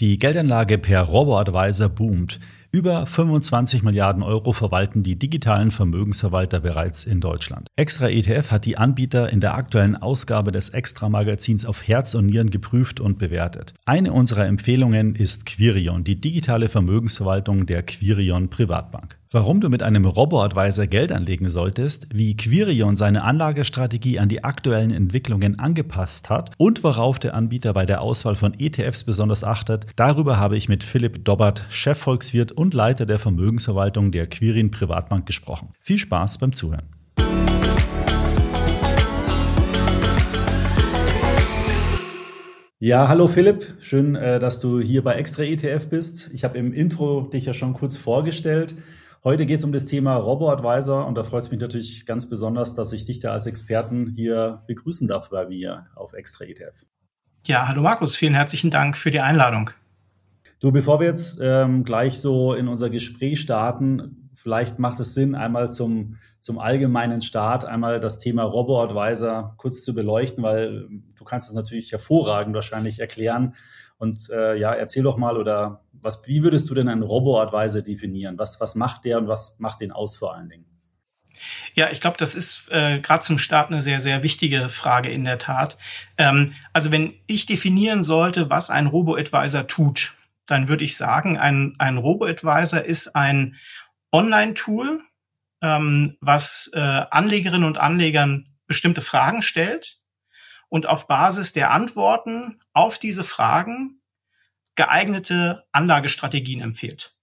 Die Geldanlage per Robo-Advisor boomt. Über 25 Milliarden Euro verwalten die digitalen Vermögensverwalter bereits in Deutschland. Extra ETF hat die Anbieter in der aktuellen Ausgabe des Extra-Magazins auf Herz und Nieren geprüft und bewertet. Eine unserer Empfehlungen ist Quirion, die digitale Vermögensverwaltung der Quirion Privatbank. Warum du mit einem Robo-Advisor Geld anlegen solltest, wie Quirion seine Anlagestrategie an die aktuellen Entwicklungen angepasst hat und worauf der Anbieter bei der Auswahl von ETFs besonders achtet, darüber habe ich mit Philipp Dobbert, Chefvolkswirt und Leiter der Vermögensverwaltung der Quirin Privatbank gesprochen. Viel Spaß beim Zuhören. Ja, hallo Philipp, schön, äh, dass du hier bei Extra ETF bist. Ich habe im Intro dich ja schon kurz vorgestellt. Heute geht es um das Thema Robo-Advisor und da freut es mich natürlich ganz besonders, dass ich dich da als Experten hier begrüßen darf bei mir auf Extra ETF. Ja, hallo Markus, vielen herzlichen Dank für die Einladung. Du, bevor wir jetzt ähm, gleich so in unser Gespräch starten, vielleicht macht es Sinn, einmal zum, zum allgemeinen Start einmal das Thema Robo-Advisor kurz zu beleuchten, weil du kannst es natürlich hervorragend wahrscheinlich erklären. Und äh, ja, erzähl doch mal oder was, wie würdest du denn einen Robo-Advisor definieren? Was, was macht der und was macht den aus vor allen Dingen? Ja, ich glaube, das ist äh, gerade zum Start eine sehr, sehr wichtige Frage in der Tat. Ähm, also wenn ich definieren sollte, was ein Robo-Advisor tut, dann würde ich sagen, ein, ein Robo-Advisor ist ein Online-Tool, ähm, was äh, Anlegerinnen und Anlegern bestimmte Fragen stellt und auf Basis der Antworten auf diese Fragen geeignete Anlagestrategien empfiehlt.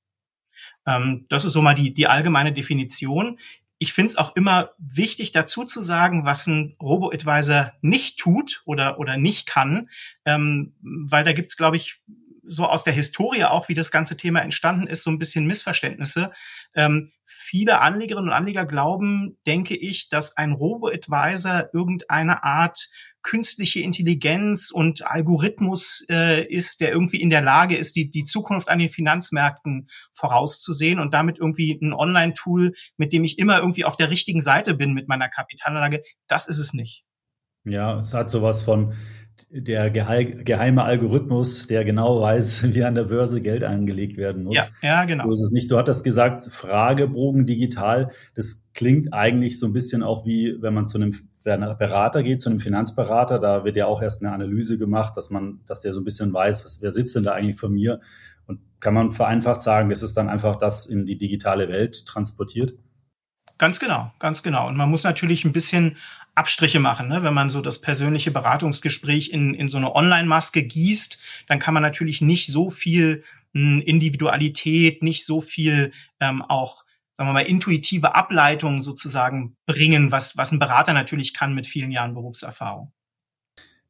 Ähm, das ist so mal die, die allgemeine Definition. Ich finde es auch immer wichtig dazu zu sagen, was ein Robo-Advisor nicht tut oder, oder nicht kann, ähm, weil da gibt es, glaube ich, so aus der Historie auch, wie das ganze Thema entstanden ist, so ein bisschen Missverständnisse. Ähm, viele Anlegerinnen und Anleger glauben, denke ich, dass ein Robo-Advisor irgendeine Art künstliche Intelligenz und Algorithmus äh, ist, der irgendwie in der Lage ist, die, die Zukunft an den Finanzmärkten vorauszusehen und damit irgendwie ein Online-Tool, mit dem ich immer irgendwie auf der richtigen Seite bin mit meiner Kapitalanlage. Das ist es nicht. Ja, es hat sowas von der geheime Algorithmus, der genau weiß, wie an der Börse Geld angelegt werden muss. Ja, ja genau. So ist es nicht. Du hattest gesagt, Fragebogen digital. Das klingt eigentlich so ein bisschen auch wie, wenn man zu einem Berater geht, zu einem Finanzberater. Da wird ja auch erst eine Analyse gemacht, dass man, dass der so ein bisschen weiß, was, wer sitzt denn da eigentlich vor mir? Und kann man vereinfacht sagen, es ist dann einfach das in die digitale Welt transportiert? Ganz genau, ganz genau. Und man muss natürlich ein bisschen Abstriche machen. Ne? Wenn man so das persönliche Beratungsgespräch in, in so eine Online-Maske gießt, dann kann man natürlich nicht so viel mh, hm, Individualität, nicht so viel ähm, auch sagen wir mal, intuitive Ableitungen sozusagen bringen, was, was ein Berater natürlich kann mit vielen Jahren Berufserfahrung.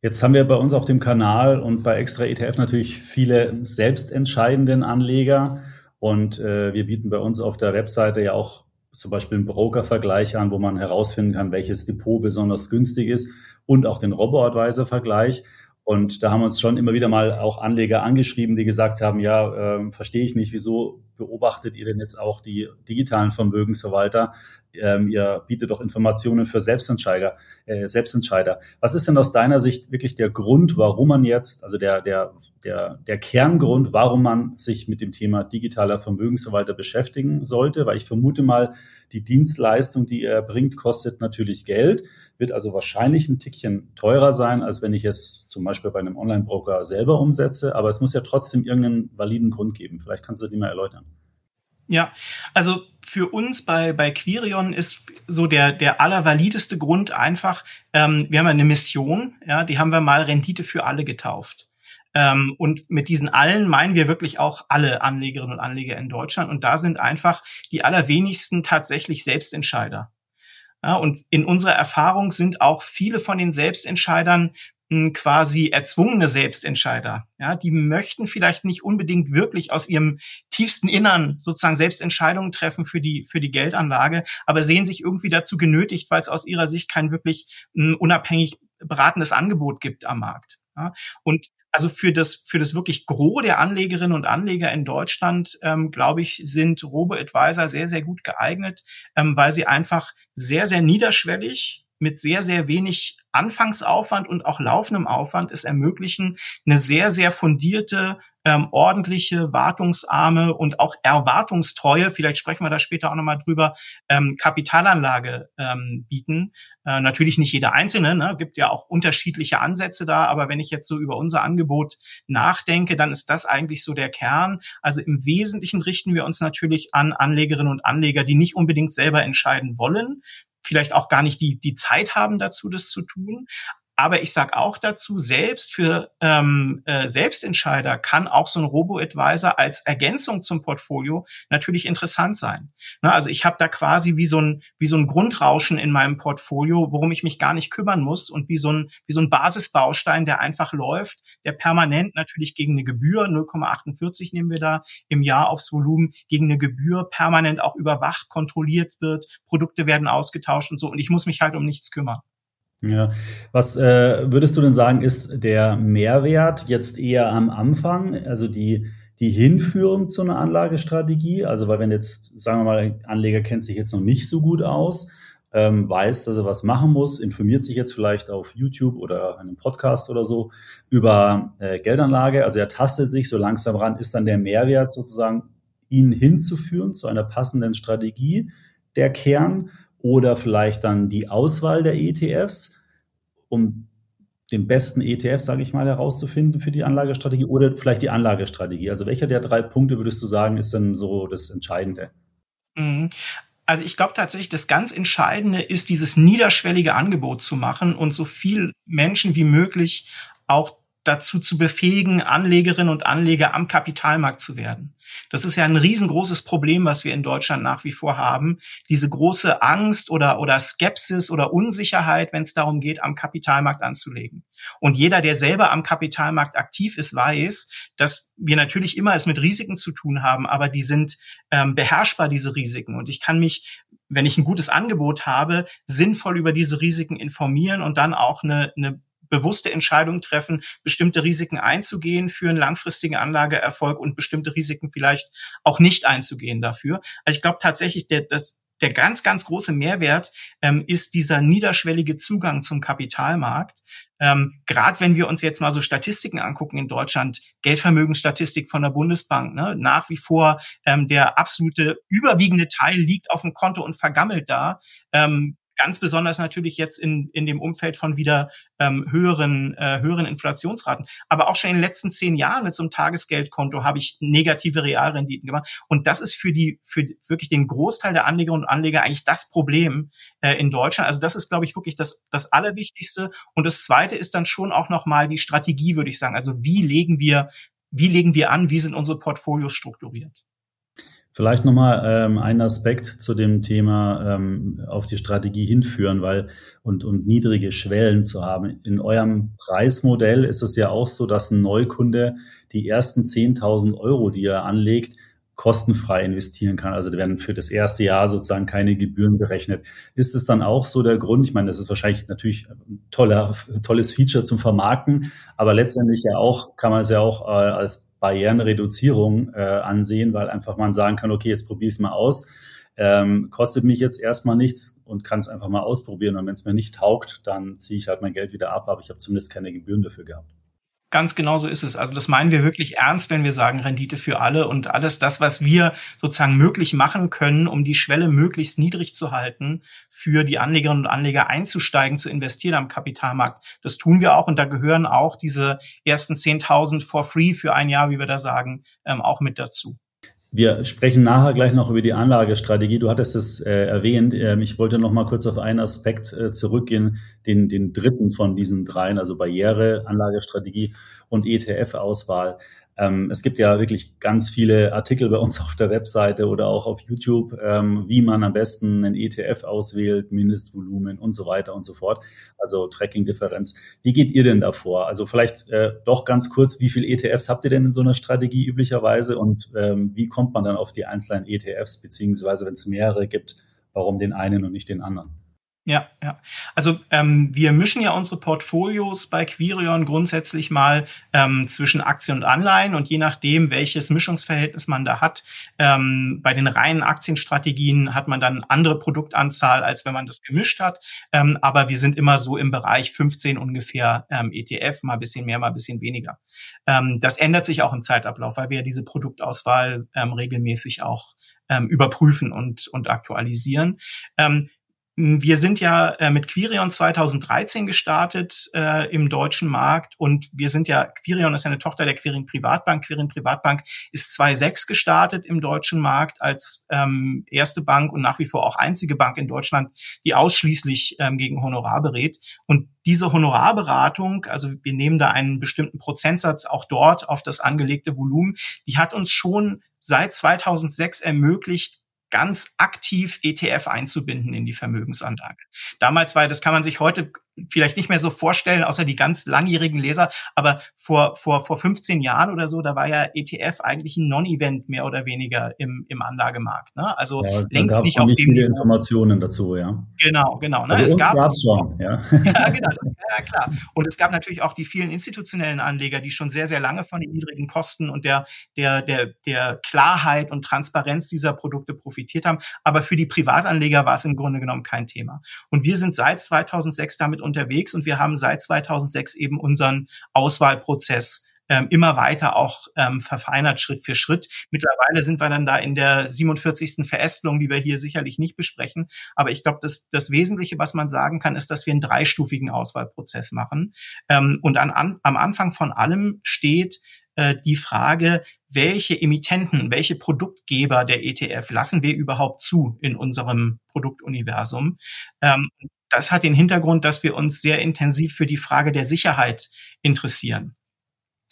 Jetzt haben wir bei uns auf dem Kanal und bei Extra ETF natürlich viele selbstentscheidenden Anleger. Und äh, wir bieten bei uns auf der Webseite ja auch zum Beispiel einen Broker-Vergleich an, wo man herausfinden kann, welches Depot besonders günstig ist und auch den Robo-Advisor-Vergleich. Und da haben uns schon immer wieder mal auch Anleger angeschrieben, die gesagt haben, ja, äh, verstehe ich nicht, wieso beobachtet ihr denn jetzt auch die digitalen Vermögensverwalter? Ähm, ihr bietet doch Informationen für Selbstentscheider, äh, Selbstentscheider. Was ist denn aus deiner Sicht wirklich der Grund, warum man jetzt, also der, der, der, der Kerngrund, warum man sich mit dem Thema digitaler Vermögensverwalter beschäftigen sollte? Weil ich vermute mal, die Dienstleistung, die er bringt, kostet natürlich Geld wird also wahrscheinlich ein Tickchen teurer sein, als wenn ich es zum Beispiel bei einem Online-Broker selber umsetze. Aber es muss ja trotzdem irgendeinen validen Grund geben. Vielleicht kannst du die mal erläutern. Ja, also für uns bei, bei Quirion ist so der, der allervalideste Grund einfach, ähm, wir haben eine Mission, ja, die haben wir mal Rendite für alle getauft. Ähm, und mit diesen allen meinen wir wirklich auch alle Anlegerinnen und Anleger in Deutschland. Und da sind einfach die allerwenigsten tatsächlich Selbstentscheider. Ja, und in unserer Erfahrung sind auch viele von den Selbstentscheidern hm, quasi erzwungene Selbstentscheider. Ja, die möchten vielleicht nicht unbedingt wirklich aus ihrem tiefsten Innern sozusagen Selbstentscheidungen treffen für die, für die Geldanlage, aber sehen sich irgendwie dazu genötigt, weil es aus ihrer Sicht kein wirklich hm, unabhängig beratendes Angebot gibt am Markt. Ja, und also für das, für das wirklich Gros der Anlegerinnen und Anleger in Deutschland, ähm, glaube ich, sind Robo-Advisor sehr, sehr gut geeignet, ähm, weil sie einfach sehr, sehr niederschwellig mit sehr, sehr wenig Anfangsaufwand und auch laufendem Aufwand es ermöglichen, eine sehr, sehr fundierte ähm, ordentliche, wartungsarme und auch erwartungstreue, vielleicht sprechen wir da später auch nochmal drüber, ähm, Kapitalanlage ähm, bieten. Äh, natürlich nicht jeder Einzelne, ne? gibt ja auch unterschiedliche Ansätze da, aber wenn ich jetzt so über unser Angebot nachdenke, dann ist das eigentlich so der Kern. Also im Wesentlichen richten wir uns natürlich an Anlegerinnen und Anleger, die nicht unbedingt selber entscheiden wollen, vielleicht auch gar nicht die, die Zeit haben dazu, das zu tun. Aber ich sage auch dazu, selbst für ähm, äh, Selbstentscheider kann auch so ein Robo-Advisor als Ergänzung zum Portfolio natürlich interessant sein. Na, also ich habe da quasi wie so, ein, wie so ein Grundrauschen in meinem Portfolio, worum ich mich gar nicht kümmern muss und wie so ein, wie so ein Basisbaustein, der einfach läuft, der permanent natürlich gegen eine Gebühr, 0,48 nehmen wir da im Jahr aufs Volumen, gegen eine Gebühr permanent auch überwacht, kontrolliert wird, Produkte werden ausgetauscht und so und ich muss mich halt um nichts kümmern. Ja, was äh, würdest du denn sagen, ist der Mehrwert jetzt eher am Anfang, also die, die Hinführung zu einer Anlagestrategie? Also, weil wenn jetzt, sagen wir mal, Anleger kennt sich jetzt noch nicht so gut aus, ähm, weiß, dass er was machen muss, informiert sich jetzt vielleicht auf YouTube oder einem Podcast oder so über äh, Geldanlage. Also er tastet sich so langsam ran, ist dann der Mehrwert sozusagen, ihn hinzuführen zu einer passenden Strategie der Kern oder vielleicht dann die Auswahl der ETFs, um den besten ETF, sage ich mal, herauszufinden für die Anlagestrategie oder vielleicht die Anlagestrategie. Also welcher der drei Punkte würdest du sagen, ist denn so das Entscheidende? Mhm. Also ich glaube tatsächlich, das ganz Entscheidende ist, dieses niederschwellige Angebot zu machen und so viel Menschen wie möglich auch dazu zu befähigen, Anlegerinnen und Anleger am Kapitalmarkt zu werden. Das ist ja ein riesengroßes Problem, was wir in Deutschland nach wie vor haben. Diese große Angst oder, oder Skepsis oder Unsicherheit, wenn es darum geht, am Kapitalmarkt anzulegen. Und jeder, der selber am Kapitalmarkt aktiv ist, weiß, dass wir natürlich immer es mit Risiken zu tun haben, aber die sind ähm, beherrschbar, diese Risiken. Und ich kann mich wenn ich ein gutes Angebot habe, sinnvoll über diese Risiken informieren und dann auch eine, eine bewusste Entscheidung treffen, bestimmte Risiken einzugehen für einen langfristigen Anlageerfolg und bestimmte Risiken vielleicht auch nicht einzugehen dafür. Also ich glaube tatsächlich, der, das, der ganz, ganz große Mehrwert ähm, ist dieser niederschwellige Zugang zum Kapitalmarkt. Ähm, Gerade wenn wir uns jetzt mal so Statistiken angucken in Deutschland, Geldvermögensstatistik von der Bundesbank, ne, nach wie vor ähm, der absolute überwiegende Teil liegt auf dem Konto und vergammelt da. Ähm, Ganz besonders natürlich jetzt in, in dem Umfeld von wieder ähm, höheren, äh, höheren Inflationsraten. Aber auch schon in den letzten zehn Jahren mit so einem Tagesgeldkonto habe ich negative Realrenditen gemacht. Und das ist für die, für wirklich den Großteil der Anlegerinnen und Anleger eigentlich das Problem äh, in Deutschland. Also das ist, glaube ich, wirklich das, das Allerwichtigste. Und das Zweite ist dann schon auch nochmal die Strategie, würde ich sagen. Also wie legen wir, wie legen wir an, wie sind unsere Portfolios strukturiert? Vielleicht nochmal ähm, ein Aspekt zu dem Thema ähm, auf die Strategie hinführen, weil und, und niedrige Schwellen zu haben. In eurem Preismodell ist es ja auch so, dass ein Neukunde die ersten 10.000 Euro, die er anlegt, kostenfrei investieren kann. Also da werden für das erste Jahr sozusagen keine Gebühren berechnet. Ist es dann auch so der Grund? Ich meine, das ist wahrscheinlich natürlich ein toller, tolles Feature zum Vermarkten, aber letztendlich ja auch, kann man es ja auch äh, als Barrierenreduzierung äh, ansehen, weil einfach man sagen kann, okay, jetzt probiere ich es mal aus. Ähm, kostet mich jetzt erstmal nichts und kann es einfach mal ausprobieren. Und wenn es mir nicht taugt, dann ziehe ich halt mein Geld wieder ab, aber ich habe zumindest keine Gebühren dafür gehabt. Ganz genau so ist es. Also das meinen wir wirklich ernst, wenn wir sagen Rendite für alle und alles das, was wir sozusagen möglich machen können, um die Schwelle möglichst niedrig zu halten, für die Anlegerinnen und Anleger einzusteigen, zu investieren am Kapitalmarkt. Das tun wir auch und da gehören auch diese ersten 10.000 for free für ein Jahr, wie wir da sagen, ähm, auch mit dazu. Wir sprechen nachher gleich noch über die Anlagestrategie. Du hattest es äh, erwähnt. Ähm, ich wollte noch mal kurz auf einen Aspekt äh, zurückgehen, den, den dritten von diesen dreien, also Barriere, Anlagestrategie und ETF-Auswahl. Ähm, es gibt ja wirklich ganz viele Artikel bei uns auf der Webseite oder auch auf YouTube, ähm, wie man am besten einen ETF auswählt, Mindestvolumen und so weiter und so fort. Also Tracking-Differenz. Wie geht ihr denn davor? Also vielleicht äh, doch ganz kurz, wie viele ETFs habt ihr denn in so einer Strategie üblicherweise und ähm, wie kommt man dann auf die einzelnen ETFs, beziehungsweise wenn es mehrere gibt, warum den einen und nicht den anderen? Ja, ja. Also ähm, wir mischen ja unsere Portfolios bei Quirion grundsätzlich mal ähm, zwischen Aktien und Anleihen und je nachdem, welches Mischungsverhältnis man da hat, ähm, bei den reinen Aktienstrategien hat man dann andere Produktanzahl, als wenn man das gemischt hat. Ähm, aber wir sind immer so im Bereich 15 ungefähr ähm, ETF, mal bisschen mehr, mal bisschen weniger. Ähm, das ändert sich auch im Zeitablauf, weil wir ja diese Produktauswahl ähm, regelmäßig auch ähm, überprüfen und, und aktualisieren. Ähm, wir sind ja äh, mit Quirion 2013 gestartet äh, im deutschen Markt und wir sind ja, Quirion ist ja eine Tochter der Quirin Privatbank. Quirin Privatbank ist 2006 gestartet im deutschen Markt als ähm, erste Bank und nach wie vor auch einzige Bank in Deutschland, die ausschließlich ähm, gegen Honorar berät. Und diese Honorarberatung, also wir nehmen da einen bestimmten Prozentsatz auch dort auf das angelegte Volumen, die hat uns schon seit 2006 ermöglicht, ganz aktiv ETF einzubinden in die Vermögensanlage. Damals war, das kann man sich heute vielleicht nicht mehr so vorstellen, außer die ganz langjährigen Leser. Aber vor, vor, vor 15 Jahren oder so, da war ja ETF eigentlich ein Non-Event mehr oder weniger im, im Anlagemarkt. Ne? Also ja, längst nicht auf dem viele Informationen dazu, ja. Genau, genau. Ne? Also es gab schon, ja. ja, genau, ja, klar. Und es gab natürlich auch die vielen institutionellen Anleger, die schon sehr, sehr lange von den niedrigen Kosten und der, der, der, der Klarheit und Transparenz dieser Produkte profitiert haben. Aber für die Privatanleger war es im Grunde genommen kein Thema. Und wir sind seit 2006 damit unterwegs und wir haben seit 2006 eben unseren Auswahlprozess ähm, immer weiter auch ähm, verfeinert Schritt für Schritt. Mittlerweile sind wir dann da in der 47. Verästelung, die wir hier sicherlich nicht besprechen. Aber ich glaube, das, das Wesentliche, was man sagen kann, ist, dass wir einen dreistufigen Auswahlprozess machen. Ähm, und an, an, am Anfang von allem steht äh, die Frage, welche Emittenten, welche Produktgeber der ETF lassen wir überhaupt zu in unserem Produktuniversum. Ähm, das hat den Hintergrund, dass wir uns sehr intensiv für die Frage der Sicherheit interessieren.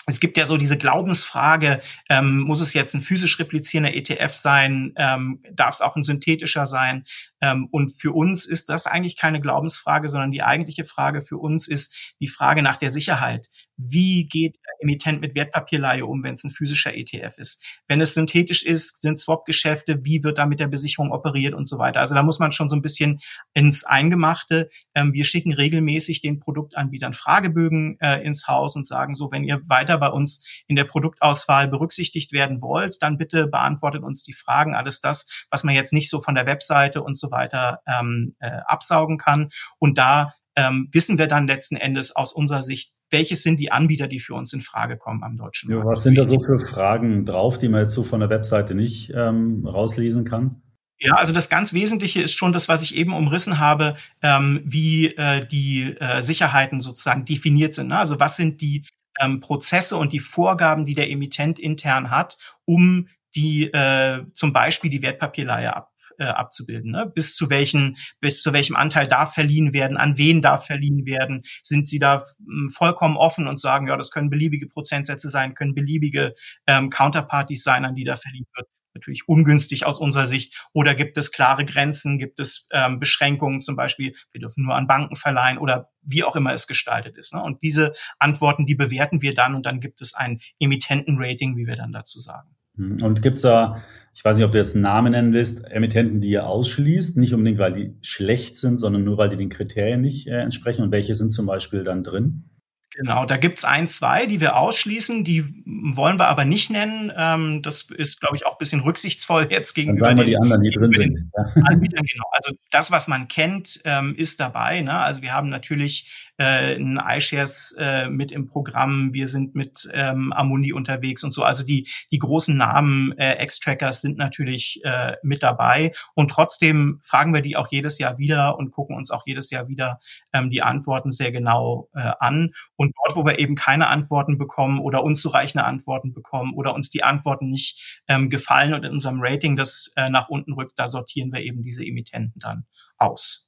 Es gibt ja so diese Glaubensfrage, ähm, muss es jetzt ein physisch replizierender ETF sein, ähm, darf es auch ein synthetischer sein? Ähm, und für uns ist das eigentlich keine Glaubensfrage, sondern die eigentliche Frage für uns ist die Frage nach der Sicherheit. Wie geht der Emittent mit Wertpapierleihe um, wenn es ein physischer ETF ist? Wenn es synthetisch ist, sind Swap-Geschäfte, wie wird da mit der Besicherung operiert und so weiter? Also da muss man schon so ein bisschen ins Eingemachte. Ähm, wir schicken regelmäßig den Produktanbietern Fragebögen äh, ins Haus und sagen so, wenn ihr weiter bei uns in der Produktauswahl berücksichtigt werden wollt, dann bitte beantwortet uns die Fragen. Alles das, was man jetzt nicht so von der Webseite und so weiter ähm, äh, absaugen kann. Und da ähm, wissen wir dann letzten Endes aus unserer Sicht, welches sind die Anbieter, die für uns in Frage kommen am deutschen Markt. Ja, was sind da so für Fragen drauf, die man jetzt so von der Webseite nicht ähm, rauslesen kann? Ja, also das ganz Wesentliche ist schon das, was ich eben umrissen habe, ähm, wie äh, die äh, Sicherheiten sozusagen definiert sind. Ne? Also was sind die ähm, Prozesse und die Vorgaben, die der Emittent intern hat, um die äh, zum Beispiel die Wertpapierleihe ab, äh, abzubilden. Ne? Bis zu welchen, bis zu welchem Anteil darf verliehen werden, an wen darf verliehen werden, sind sie da hm, vollkommen offen und sagen, ja, das können beliebige Prozentsätze sein, können beliebige ähm, Counterparties sein, an die da verliehen wird natürlich ungünstig aus unserer Sicht? Oder gibt es klare Grenzen? Gibt es ähm, Beschränkungen zum Beispiel? Wir dürfen nur an Banken verleihen oder wie auch immer es gestaltet ist. Ne? Und diese Antworten, die bewerten wir dann und dann gibt es ein Emittentenrating, wie wir dann dazu sagen. Hm. Und gibt's da, ich weiß nicht, ob du jetzt einen Namen nennen willst, Emittenten, die ihr ausschließt, nicht unbedingt, weil die schlecht sind, sondern nur, weil die den Kriterien nicht äh, entsprechen? Und welche sind zum Beispiel dann drin? Genau, da gibt's ein, zwei, die wir ausschließen, die wollen wir aber nicht nennen. Ähm, das ist, glaube ich, auch ein bisschen rücksichtsvoll jetzt gegenüber den, die anderen, die drin sind. Anbietern. Genau. Also das, was man kennt, ähm, ist dabei. Ne? Also wir haben natürlich äh, ein iShares äh, mit im Programm, wir sind mit ähm, Amundi unterwegs und so. Also die, die großen Namen äh, X-Trackers sind natürlich äh, mit dabei. Und trotzdem fragen wir die auch jedes Jahr wieder und gucken uns auch jedes Jahr wieder ähm, die Antworten sehr genau äh, an. Und dort, wo wir eben keine Antworten bekommen oder unzureichende Antworten bekommen oder uns die Antworten nicht ähm, gefallen und in unserem Rating das äh, nach unten rückt, da sortieren wir eben diese Emittenten dann aus.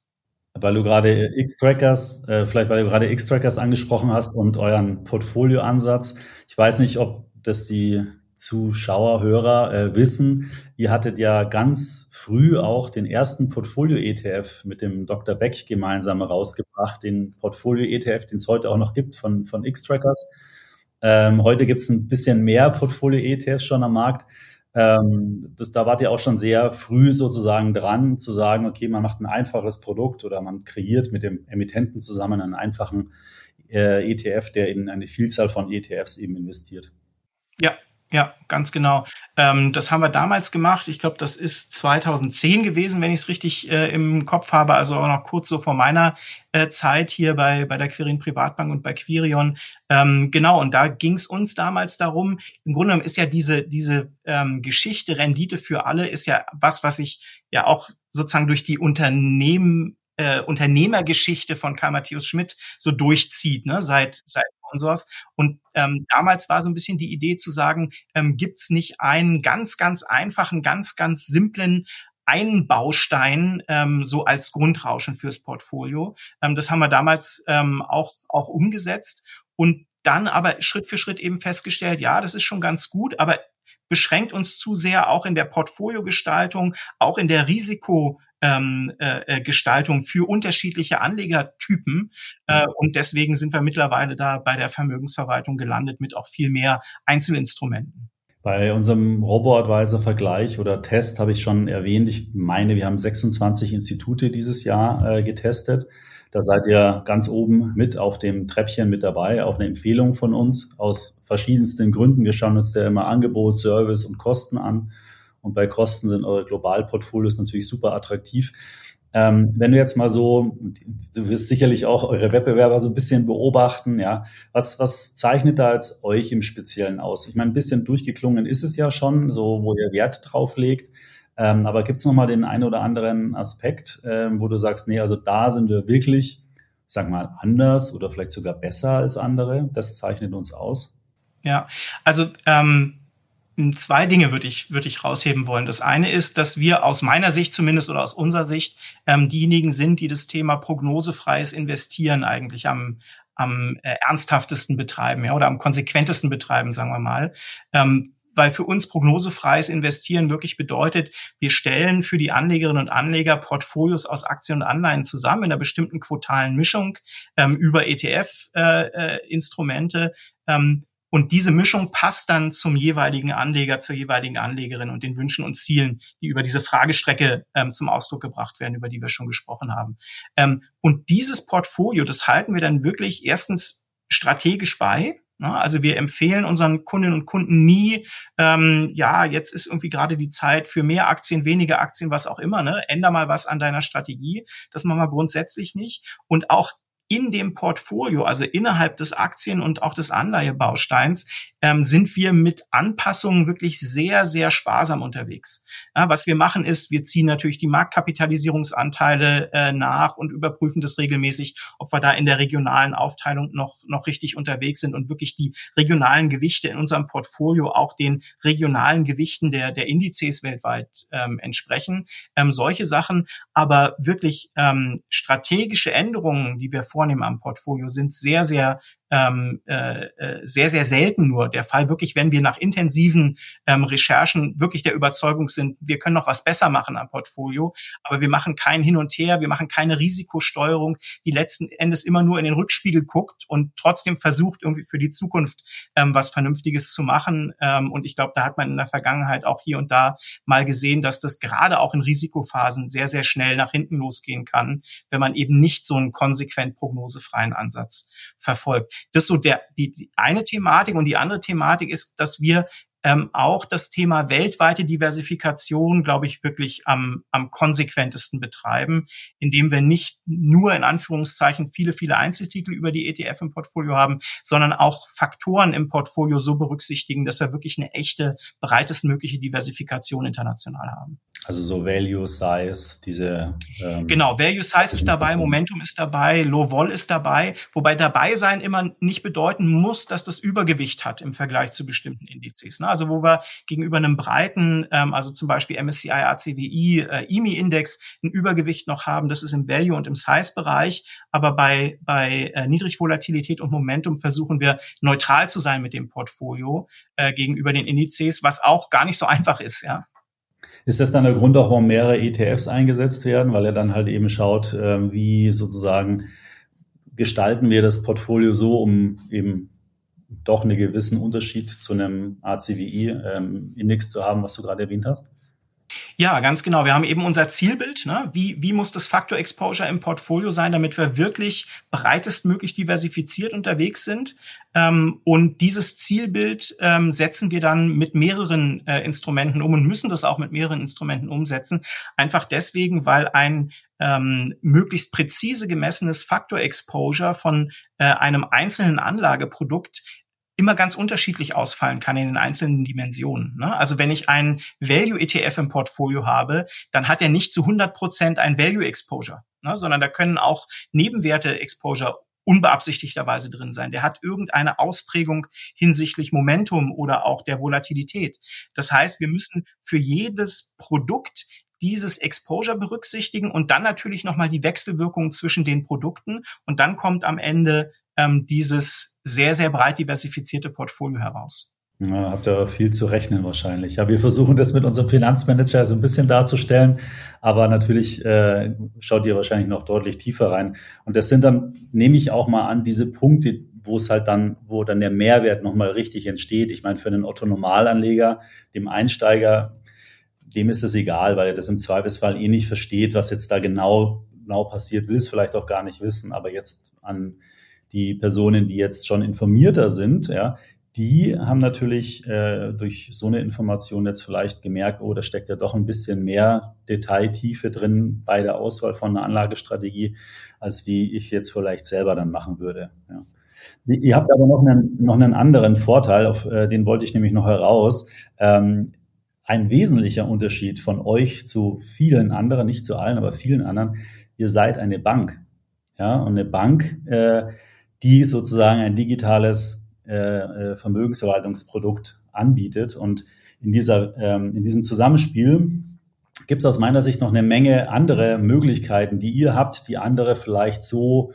Weil du gerade X-Trackers, äh, vielleicht weil du gerade X-Trackers angesprochen hast und euren Portfolioansatz. Ich weiß nicht, ob das die Zuschauer, Hörer äh, wissen. Ihr hattet ja ganz früh auch den ersten Portfolio-ETF mit dem Dr. Beck gemeinsam herausgebracht, den Portfolio-ETF, den es heute auch noch gibt von, von X-Trackers. Ähm, heute gibt es ein bisschen mehr Portfolio-ETFs schon am Markt. Ähm, das, da wart ihr auch schon sehr früh sozusagen dran, zu sagen, okay, man macht ein einfaches Produkt oder man kreiert mit dem Emittenten zusammen einen einfachen äh, ETF, der in eine Vielzahl von ETFs eben investiert. Ja, ja, ganz genau. Ähm, das haben wir damals gemacht. Ich glaube, das ist 2010 gewesen, wenn ich es richtig äh, im Kopf habe. Also auch noch kurz so vor meiner äh, Zeit hier bei, bei der Quirin Privatbank und bei Quirion. Ähm, genau, und da ging es uns damals darum, im Grunde genommen ist ja diese, diese ähm, Geschichte Rendite für alle, ist ja was, was sich ja auch sozusagen durch die Unternehmen äh, Unternehmergeschichte von Karl Matthäus Schmidt so durchzieht, ne, seit, seit Sponsors. Und ähm, damals war so ein bisschen die Idee zu sagen, ähm, gibt es nicht einen ganz, ganz einfachen, ganz, ganz simplen einen Baustein ähm, so als Grundrauschen fürs Portfolio. Ähm, das haben wir damals ähm, auch, auch umgesetzt und dann aber Schritt für Schritt eben festgestellt, ja, das ist schon ganz gut, aber beschränkt uns zu sehr auch in der Portfoliogestaltung, auch in der Risiko, ähm, äh, äh, Gestaltung für unterschiedliche Anlegertypen. Äh, und deswegen sind wir mittlerweile da bei der Vermögensverwaltung gelandet mit auch viel mehr Einzelinstrumenten. Bei unserem Robo-Advisor-Vergleich oder Test habe ich schon erwähnt, ich meine, wir haben 26 Institute dieses Jahr äh, getestet. Da seid ihr ganz oben mit auf dem Treppchen mit dabei, auch eine Empfehlung von uns. Aus verschiedensten Gründen. Wir schauen uns da immer Angebot, Service und Kosten an. Und bei Kosten sind eure Globalportfolios natürlich super attraktiv. Ähm, wenn du jetzt mal so, du wirst sicherlich auch eure Wettbewerber so ein bisschen beobachten, ja, was, was zeichnet da jetzt euch im Speziellen aus? Ich meine, ein bisschen durchgeklungen ist es ja schon, so wo ihr Wert drauf legt. Ähm, aber gibt es nochmal den einen oder anderen Aspekt, ähm, wo du sagst, nee, also da sind wir wirklich, sag mal, anders oder vielleicht sogar besser als andere? Das zeichnet uns aus. Ja, also ähm, Zwei Dinge würde ich, würde ich rausheben wollen. Das eine ist, dass wir aus meiner Sicht zumindest oder aus unserer Sicht ähm, diejenigen sind, die das Thema prognosefreies Investieren eigentlich am, am äh, ernsthaftesten betreiben ja, oder am konsequentesten betreiben, sagen wir mal. Ähm, weil für uns prognosefreies Investieren wirklich bedeutet, wir stellen für die Anlegerinnen und Anleger Portfolios aus Aktien und Anleihen zusammen in einer bestimmten quotalen Mischung ähm, über ETF-Instrumente. Äh, äh, ähm, und diese Mischung passt dann zum jeweiligen Anleger, zur jeweiligen Anlegerin und den Wünschen und Zielen, die über diese Fragestrecke ähm, zum Ausdruck gebracht werden, über die wir schon gesprochen haben. Ähm, und dieses Portfolio, das halten wir dann wirklich erstens strategisch bei. Ne? Also wir empfehlen unseren Kundinnen und Kunden nie, ähm, ja, jetzt ist irgendwie gerade die Zeit für mehr Aktien, weniger Aktien, was auch immer. Ne? Änder mal was an deiner Strategie. Das machen wir grundsätzlich nicht. Und auch in dem Portfolio, also innerhalb des Aktien- und auch des Anleihebausteins, ähm, sind wir mit Anpassungen wirklich sehr, sehr sparsam unterwegs. Ja, was wir machen ist, wir ziehen natürlich die Marktkapitalisierungsanteile äh, nach und überprüfen das regelmäßig, ob wir da in der regionalen Aufteilung noch, noch richtig unterwegs sind und wirklich die regionalen Gewichte in unserem Portfolio auch den regionalen Gewichten der, der Indizes weltweit ähm, entsprechen. Ähm, solche Sachen, aber wirklich ähm, strategische Änderungen, die wir vornehmen am Portfolio, sind sehr, sehr ähm, äh, äh, sehr, sehr selten nur der Fall. Wirklich, wenn wir nach intensiven ähm, Recherchen wirklich der Überzeugung sind, wir können noch was besser machen am Portfolio, aber wir machen kein Hin und Her, wir machen keine Risikosteuerung, die letzten Endes immer nur in den Rückspiegel guckt und trotzdem versucht, irgendwie für die Zukunft ähm, was Vernünftiges zu machen. Ähm, und ich glaube, da hat man in der Vergangenheit auch hier und da mal gesehen, dass das gerade auch in Risikophasen sehr, sehr schnell nach hinten losgehen kann, wenn man eben nicht so einen konsequent prognosefreien Ansatz verfolgt. Das ist so der, die, die eine Thematik und die andere Thematik ist, dass wir ähm, auch das Thema weltweite Diversifikation, glaube ich, wirklich am, am konsequentesten betreiben, indem wir nicht nur in Anführungszeichen viele, viele Einzeltitel über die ETF im Portfolio haben, sondern auch Faktoren im Portfolio so berücksichtigen, dass wir wirklich eine echte, breitestmögliche Diversifikation international haben. Also so Value Size, diese. Ähm, genau, Value Size ist dabei, Momentum ist dabei, Low Vol ist dabei, wobei dabei sein immer nicht bedeuten muss, dass das Übergewicht hat im Vergleich zu bestimmten Indizes. Ne? Also wo wir gegenüber einem breiten, ähm, also zum Beispiel MSCI ACWI, äh, IMI-Index ein Übergewicht noch haben, das ist im Value und im Size-Bereich, aber bei, bei äh, Niedrigvolatilität und Momentum versuchen wir neutral zu sein mit dem Portfolio äh, gegenüber den Indizes, was auch gar nicht so einfach ist, ja. Ist das dann der Grund auch, warum mehrere ETFs eingesetzt werden, weil er dann halt eben schaut, äh, wie sozusagen gestalten wir das Portfolio so, um eben doch einen gewissen Unterschied zu einem ACWI-Index ähm, zu haben, was du gerade erwähnt hast? Ja, ganz genau. Wir haben eben unser Zielbild. Ne? Wie, wie muss das Faktor Exposure im Portfolio sein, damit wir wirklich breitestmöglich diversifiziert unterwegs sind? Ähm, und dieses Zielbild ähm, setzen wir dann mit mehreren äh, Instrumenten um und müssen das auch mit mehreren Instrumenten umsetzen. Einfach deswegen, weil ein ähm, möglichst präzise gemessenes Faktor Exposure von äh, einem einzelnen Anlageprodukt immer ganz unterschiedlich ausfallen kann in den einzelnen Dimensionen. Ne? Also wenn ich einen Value-ETF im Portfolio habe, dann hat er nicht zu 100 Prozent ein Value-Exposure, ne? sondern da können auch Nebenwerte-Exposure unbeabsichtigterweise drin sein. Der hat irgendeine Ausprägung hinsichtlich Momentum oder auch der Volatilität. Das heißt, wir müssen für jedes Produkt dieses Exposure berücksichtigen und dann natürlich nochmal die Wechselwirkung zwischen den Produkten und dann kommt am Ende ähm, dieses sehr, sehr breit diversifizierte Portfolio heraus. Ja, habt ihr viel zu rechnen wahrscheinlich. Ja, wir versuchen das mit unserem Finanzmanager so ein bisschen darzustellen, aber natürlich äh, schaut ihr wahrscheinlich noch deutlich tiefer rein. Und das sind dann, nehme ich auch mal an, diese Punkte, wo es halt dann, wo dann der Mehrwert nochmal richtig entsteht. Ich meine, für einen Otto-Normalanleger, dem Einsteiger, dem ist es egal, weil er das im Zweifelsfall eh nicht versteht, was jetzt da genau, genau passiert, will es vielleicht auch gar nicht wissen, aber jetzt an die Personen, die jetzt schon informierter sind, ja, die haben natürlich äh, durch so eine Information jetzt vielleicht gemerkt, oh, da steckt ja doch ein bisschen mehr Detailtiefe drin bei der Auswahl von einer Anlagestrategie, als wie ich jetzt vielleicht selber dann machen würde. Ja. Ihr habt aber noch einen, noch einen anderen Vorteil, auf äh, den wollte ich nämlich noch heraus. Ähm, ein wesentlicher Unterschied von euch zu vielen anderen, nicht zu allen, aber vielen anderen, ihr seid eine Bank. Ja, und eine Bank äh, die sozusagen ein digitales äh, äh, Vermögensverwaltungsprodukt anbietet. Und in, dieser, ähm, in diesem Zusammenspiel gibt es aus meiner Sicht noch eine Menge andere Möglichkeiten, die ihr habt, die andere vielleicht so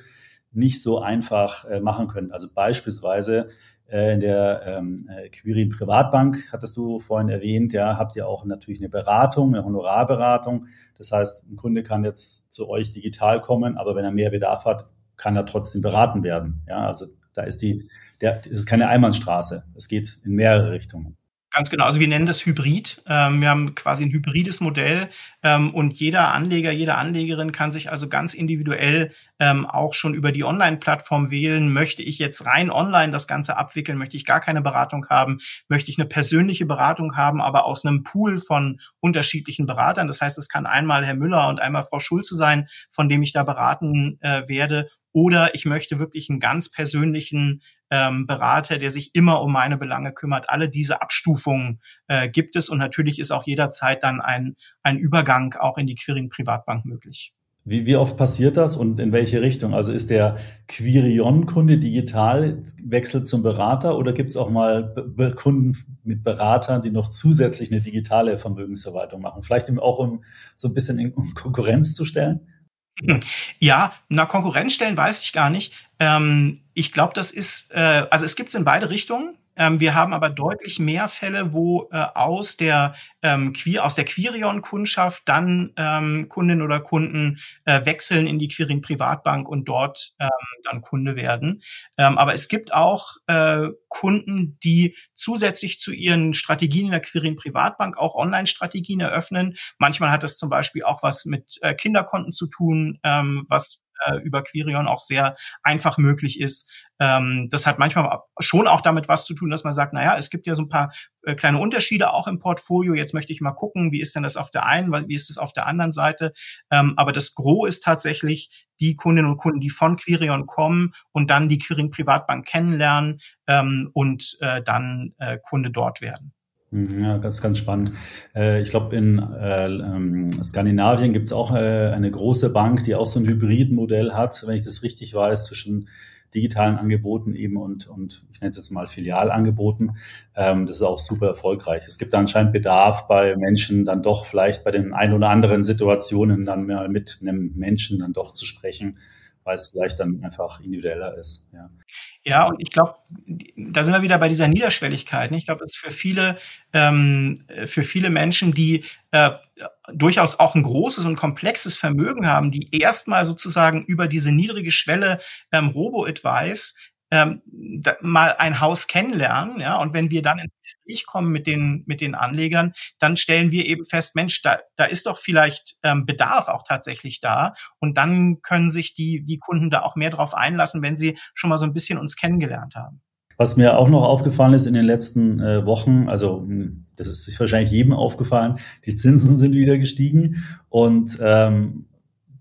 nicht so einfach äh, machen können. Also beispielsweise äh, in der ähm, äh, Quirin Privatbank, hattest du vorhin erwähnt, ja, habt ihr auch natürlich eine Beratung, eine Honorarberatung. Das heißt, ein Kunde kann jetzt zu euch digital kommen, aber wenn er mehr Bedarf hat, kann er trotzdem beraten werden. Ja, also da ist die, der, das ist keine Einbahnstraße. Es geht in mehrere Richtungen. Ganz genau. Also wir nennen das Hybrid. Ähm, wir haben quasi ein hybrides Modell ähm, und jeder Anleger, jede Anlegerin kann sich also ganz individuell ähm, auch schon über die Online-Plattform wählen. Möchte ich jetzt rein online das Ganze abwickeln? Möchte ich gar keine Beratung haben? Möchte ich eine persönliche Beratung haben, aber aus einem Pool von unterschiedlichen Beratern? Das heißt, es kann einmal Herr Müller und einmal Frau Schulze sein, von dem ich da beraten äh, werde. Oder ich möchte wirklich einen ganz persönlichen ähm, Berater, der sich immer um meine Belange kümmert. Alle diese Abstufungen äh, gibt es und natürlich ist auch jederzeit dann ein, ein Übergang auch in die Quirin Privatbank möglich. Wie, wie oft passiert das und in welche Richtung? Also ist der Quirion-Kunde digital, wechselt zum Berater oder gibt es auch mal Be Kunden mit Beratern, die noch zusätzlich eine digitale Vermögensverwaltung machen? Vielleicht auch um so ein bisschen in Konkurrenz zu stellen? Ja, na Konkurrenz stellen weiß ich gar nicht. Ähm, ich glaube, das ist, äh, also es gibt es in beide Richtungen. Ähm, wir haben aber deutlich mehr Fälle, wo äh, aus der ähm, Queer, aus der Quirion-Kundschaft dann ähm, Kundinnen oder Kunden äh, wechseln in die Quirin Privatbank und dort ähm, dann Kunde werden. Ähm, aber es gibt auch äh, Kunden, die zusätzlich zu ihren Strategien in der Quirin Privatbank auch Online-Strategien eröffnen. Manchmal hat das zum Beispiel auch was mit äh, Kinderkonten zu tun, ähm, was äh, über Quirion auch sehr einfach möglich ist. Ähm, das hat manchmal schon auch damit was zu tun, dass man sagt, naja, es gibt ja so ein paar äh, kleine Unterschiede auch im Portfolio. Jetzt möchte ich mal gucken, wie ist denn das auf der einen, wie ist es auf der anderen Seite. Ähm, aber das Gros ist tatsächlich die Kundinnen und Kunden, die von Quirion kommen und dann die Quirin Privatbank kennenlernen ähm, und äh, dann äh, Kunde dort werden. Mhm, ja, ganz, ganz spannend. Äh, ich glaube, in äh, ähm, Skandinavien gibt es auch äh, eine große Bank, die auch so ein Hybridmodell hat, wenn ich das richtig weiß, zwischen digitalen Angeboten eben und, und ich nenne es jetzt mal Filialangeboten. Ähm, das ist auch super erfolgreich. Es gibt anscheinend Bedarf bei Menschen dann doch vielleicht bei den ein oder anderen Situationen dann mal mit einem Menschen dann doch zu sprechen, weil es vielleicht dann einfach individueller ist. Ja. Ja, und ich glaube, da sind wir wieder bei dieser Niederschwelligkeit. Ich glaube, es ist für viele, ähm, für viele Menschen, die äh, durchaus auch ein großes und komplexes Vermögen haben, die erstmal sozusagen über diese niedrige Schwelle ähm, Robo-Advice ähm, mal ein Haus kennenlernen, ja, und wenn wir dann ins Gespräch kommen mit den mit den Anlegern, dann stellen wir eben fest, Mensch, da, da ist doch vielleicht ähm, Bedarf auch tatsächlich da, und dann können sich die die Kunden da auch mehr drauf einlassen, wenn sie schon mal so ein bisschen uns kennengelernt haben. Was mir auch noch aufgefallen ist in den letzten äh, Wochen, also hm, das ist sich wahrscheinlich jedem aufgefallen, die Zinsen sind wieder gestiegen und ähm,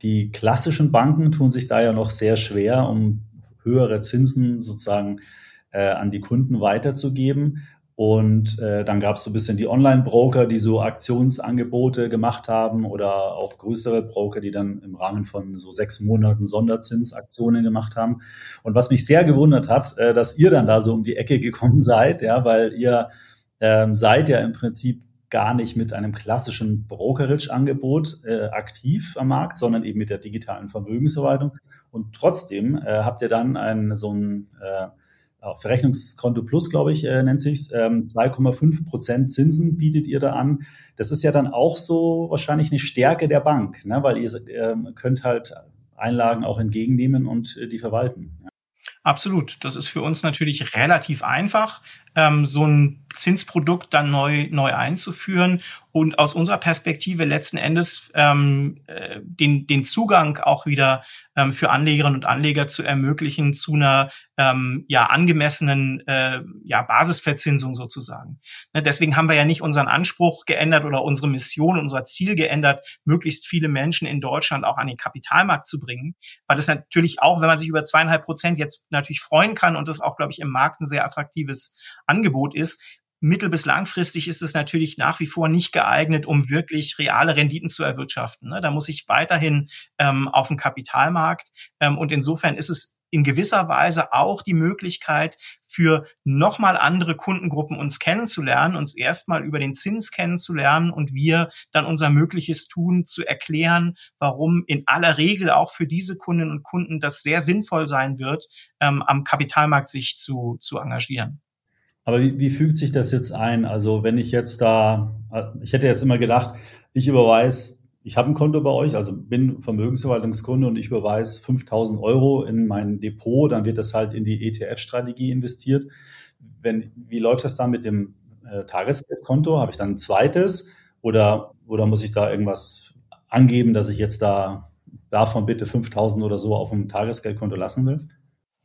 die klassischen Banken tun sich da ja noch sehr schwer, um höhere Zinsen sozusagen äh, an die Kunden weiterzugeben. Und äh, dann gab es so ein bisschen die Online-Broker, die so Aktionsangebote gemacht haben oder auch größere Broker, die dann im Rahmen von so sechs Monaten Sonderzinsaktionen gemacht haben. Und was mich sehr gewundert hat, äh, dass ihr dann da so um die Ecke gekommen seid, ja, weil ihr ähm, seid ja im Prinzip gar nicht mit einem klassischen Brokerage-Angebot äh, aktiv am Markt, sondern eben mit der digitalen Vermögensverwaltung. Und trotzdem äh, habt ihr dann ein, so ein äh, Verrechnungskonto Plus, glaube ich, äh, nennt sich's. Ähm, 2,5 Prozent Zinsen bietet ihr da an. Das ist ja dann auch so wahrscheinlich eine Stärke der Bank, ne? weil ihr äh, könnt halt Einlagen auch entgegennehmen und äh, die verwalten. Ja. Absolut. Das ist für uns natürlich relativ einfach, ähm, so ein Zinsprodukt dann neu, neu einzuführen und aus unserer Perspektive letzten Endes ähm, äh, den, den Zugang auch wieder ähm, für Anlegerinnen und Anleger zu ermöglichen zu einer ähm, ja angemessenen äh, ja Basisverzinsung sozusagen. Ne, deswegen haben wir ja nicht unseren Anspruch geändert oder unsere Mission, unser Ziel geändert, möglichst viele Menschen in Deutschland auch an den Kapitalmarkt zu bringen, weil es natürlich auch, wenn man sich über zweieinhalb Prozent jetzt natürlich freuen kann und das auch, glaube ich, im Markt ein sehr attraktives Angebot ist, mittel- bis langfristig ist es natürlich nach wie vor nicht geeignet, um wirklich reale Renditen zu erwirtschaften. Ne? Da muss ich weiterhin ähm, auf den Kapitalmarkt. Ähm, und insofern ist es in gewisser Weise auch die Möglichkeit für nochmal andere Kundengruppen uns kennenzulernen, uns erstmal über den Zins kennenzulernen und wir dann unser Mögliches tun, zu erklären, warum in aller Regel auch für diese Kundinnen und Kunden das sehr sinnvoll sein wird, ähm, am Kapitalmarkt sich zu, zu engagieren. Aber wie, wie fügt sich das jetzt ein? Also wenn ich jetzt da, ich hätte jetzt immer gedacht, ich überweise, ich habe ein Konto bei euch, also bin Vermögensverwaltungskunde und ich überweise 5000 Euro in mein Depot, dann wird das halt in die ETF-Strategie investiert. Wenn, wie läuft das dann mit dem äh, Tagesgeldkonto? Habe ich dann ein zweites oder, oder muss ich da irgendwas angeben, dass ich jetzt da davon bitte 5000 oder so auf dem Tagesgeldkonto lassen will?